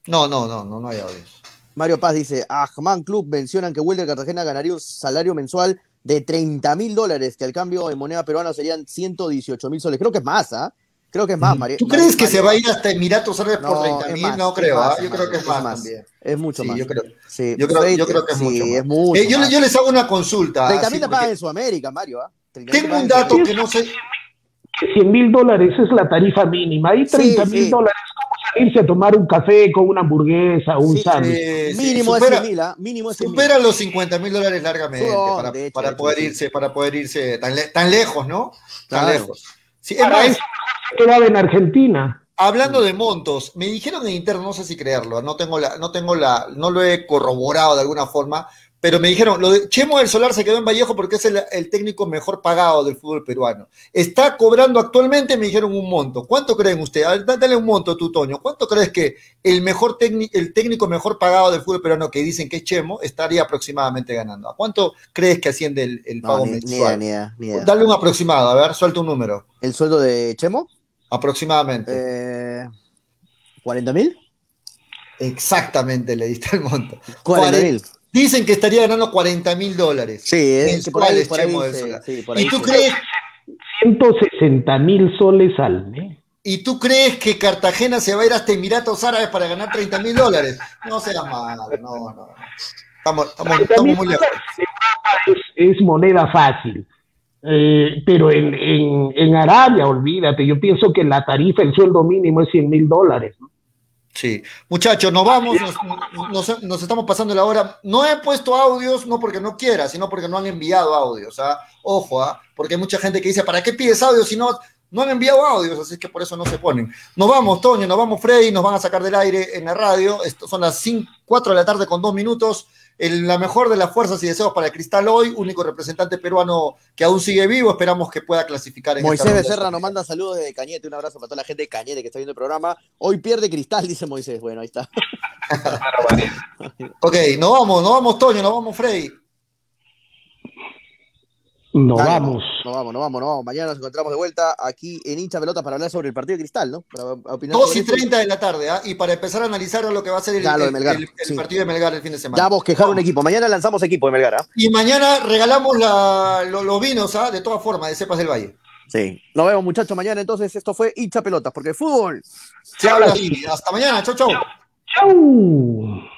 Speaker 3: No, no, no, no, no hay audios.
Speaker 6: Mario Paz dice, Ahman Club mencionan que Wilder Cartagena ganaría un salario mensual de 30 mil dólares, que al cambio en moneda peruana serían 118 mil soles. Creo que es más, ¿ah? Creo que es más, Mario.
Speaker 3: ¿Tú crees que se va a ir hasta Emiratos Árabes por
Speaker 6: No,
Speaker 3: 30
Speaker 6: es
Speaker 3: mil? No creo,
Speaker 6: más,
Speaker 3: ¿ah? yo creo que es más, también.
Speaker 6: Es mucho
Speaker 3: Sí,
Speaker 6: más.
Speaker 3: yo creo.
Speaker 6: Sí,
Speaker 3: Yo creo,
Speaker 6: Freight-
Speaker 3: yo creo que es
Speaker 6: sí,
Speaker 3: mucho
Speaker 6: es mucho
Speaker 3: Eh, yo, les hago una consulta.
Speaker 6: 30
Speaker 3: así
Speaker 6: mil te
Speaker 3: porque
Speaker 6: pagan en Sudamérica, Mario. 30.000 te
Speaker 3: Tengo un dato que no sé.
Speaker 4: Que 100 mil dólares es la tarifa mínima. Ahí
Speaker 6: Sí,
Speaker 4: 30 mil
Speaker 6: sí.
Speaker 4: dólares, ¿cómo salirse a tomar un café con una hamburguesa o un
Speaker 6: Sí,
Speaker 4: sándwich?
Speaker 3: eh, sí,
Speaker 6: Mínimo es
Speaker 3: supera,
Speaker 6: 100 mil, ¿ah? Mínimo es 100 mil.
Speaker 3: supera los 50 mil dólares largamente para,
Speaker 6: hecho,
Speaker 3: poder
Speaker 6: sí.
Speaker 3: irse, para poder irse tan, le- tan lejos, ¿no? Tan
Speaker 6: Claro.
Speaker 3: lejos. Sí, es más,
Speaker 4: eso <laughs> se quedaba en Argentina.
Speaker 3: Hablando de montos, me dijeron en interno, no sé si creerlo, no tengo la, no tengo la, no lo he corroborado de alguna forma, pero me dijeron, lo de Chemo del Solar se quedó en Vallejo porque es el, el técnico mejor pagado del fútbol peruano. Está cobrando actualmente, me dijeron un monto. ¿Cuánto creen ustedes? Dale un monto tú, Toño. ¿Cuánto crees que el mejor técnico, el técnico mejor pagado del fútbol peruano que dicen que es Chemo estaría aproximadamente ganando? ¿A cuánto crees que asciende el, el
Speaker 6: No,
Speaker 3: pago
Speaker 6: ni,
Speaker 3: mensual?
Speaker 6: ni idea, ni idea.
Speaker 3: Dale un aproximado, a ver, suelta un número.
Speaker 6: ¿El sueldo de Chemo?
Speaker 3: Aproximadamente.
Speaker 6: Eh, ¿40 mil?
Speaker 3: Exactamente, le diste el monto.
Speaker 6: 40 mil.
Speaker 3: Dicen que estaría ganando 40 mil dólares.
Speaker 6: Sí, es que por ahí, por ahí sí, ahí
Speaker 3: ¿Y tú crees?
Speaker 4: 160 mil soles al mes.
Speaker 3: ¿Y tú crees que Cartagena se va a ir hasta Emiratos Árabes para ganar 30 mil dólares? No seas malo, no, no. Estamos, estamos, estamos muy lejos.
Speaker 4: Es, es moneda fácil. Eh, pero en, en, en, Arabia, olvídate, yo pienso que la tarifa, el sueldo mínimo es 100 mil dólares. ¿no?
Speaker 3: Sí, muchachos, nos vamos, nos, nos, nos, estamos pasando la hora. No he puesto audios, no porque no quiera, sino porque no han enviado audios. ¿ah? Ojo, ¿ah? porque hay mucha gente que dice, ¿para qué pides audios si no, no han enviado audios? Así que por eso no se ponen. Nos vamos, Toño, nos vamos, Freddy, nos van a sacar del aire en la radio. Esto son las 5, 4 de la tarde con dos minutos el, la mejor de las fuerzas y deseos para el Cristal hoy, único representante peruano que aún sigue vivo, esperamos que pueda clasificar en
Speaker 6: Moisés Becerra nos manda saludos desde Cañete, un abrazo para toda la gente de Cañete que está viendo el programa. Hoy pierde Cristal, dice Moisés. Bueno, ahí está. <laughs>
Speaker 3: ok, nos vamos, nos vamos, Toño, nos vamos, Freddy.
Speaker 4: Nos Dale, vamos.
Speaker 6: Nos vamos, nos vamos, nos vamos. Mañana nos encontramos de vuelta aquí en Hincha Pelota para hablar sobre el partido de Cristal, ¿no? Para
Speaker 3: opinar 2 y 30 de la tarde, ¿eh? Y para empezar a analizar lo que va a ser el,
Speaker 6: claro, el,
Speaker 3: el, el sí. partido de Melgar el fin de semana.
Speaker 6: Ya vos quejar un equipo. Mañana lanzamos equipo de Melgar, ¿eh?
Speaker 3: Y mañana regalamos la, lo, los vinos, ¿ah? De todas formas, de Cepas del Valle.
Speaker 6: Sí. Nos vemos, muchachos, mañana. Entonces, esto fue Hincha Pelotas, porque el fútbol
Speaker 3: se habla así. Hasta mañana. Chau, chau.
Speaker 4: Chau.
Speaker 2: Dale,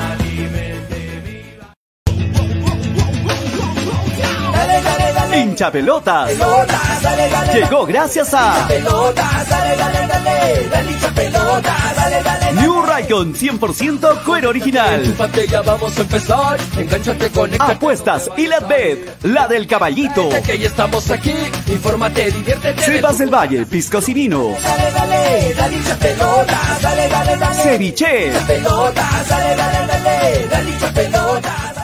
Speaker 1: Hincha pelotas.
Speaker 2: Pelotas, dale, dale,
Speaker 1: Llegó gracias a
Speaker 2: Pelotas, dale, pelotas.
Speaker 7: New Raycon 100% cuero original.
Speaker 2: Ya vamos a empezar.
Speaker 7: Apuestas y la bet, la del caballito.
Speaker 2: Que ya estamos aquí. Infórmate, diviértete.
Speaker 7: Cepas del Valle, piscos y vino.
Speaker 2: Dale, dale, dale, hincha pelota, dale, dale, dale.
Speaker 7: Ceviche.
Speaker 2: Pelota, dale, dale, dale, dale, hincha pelota.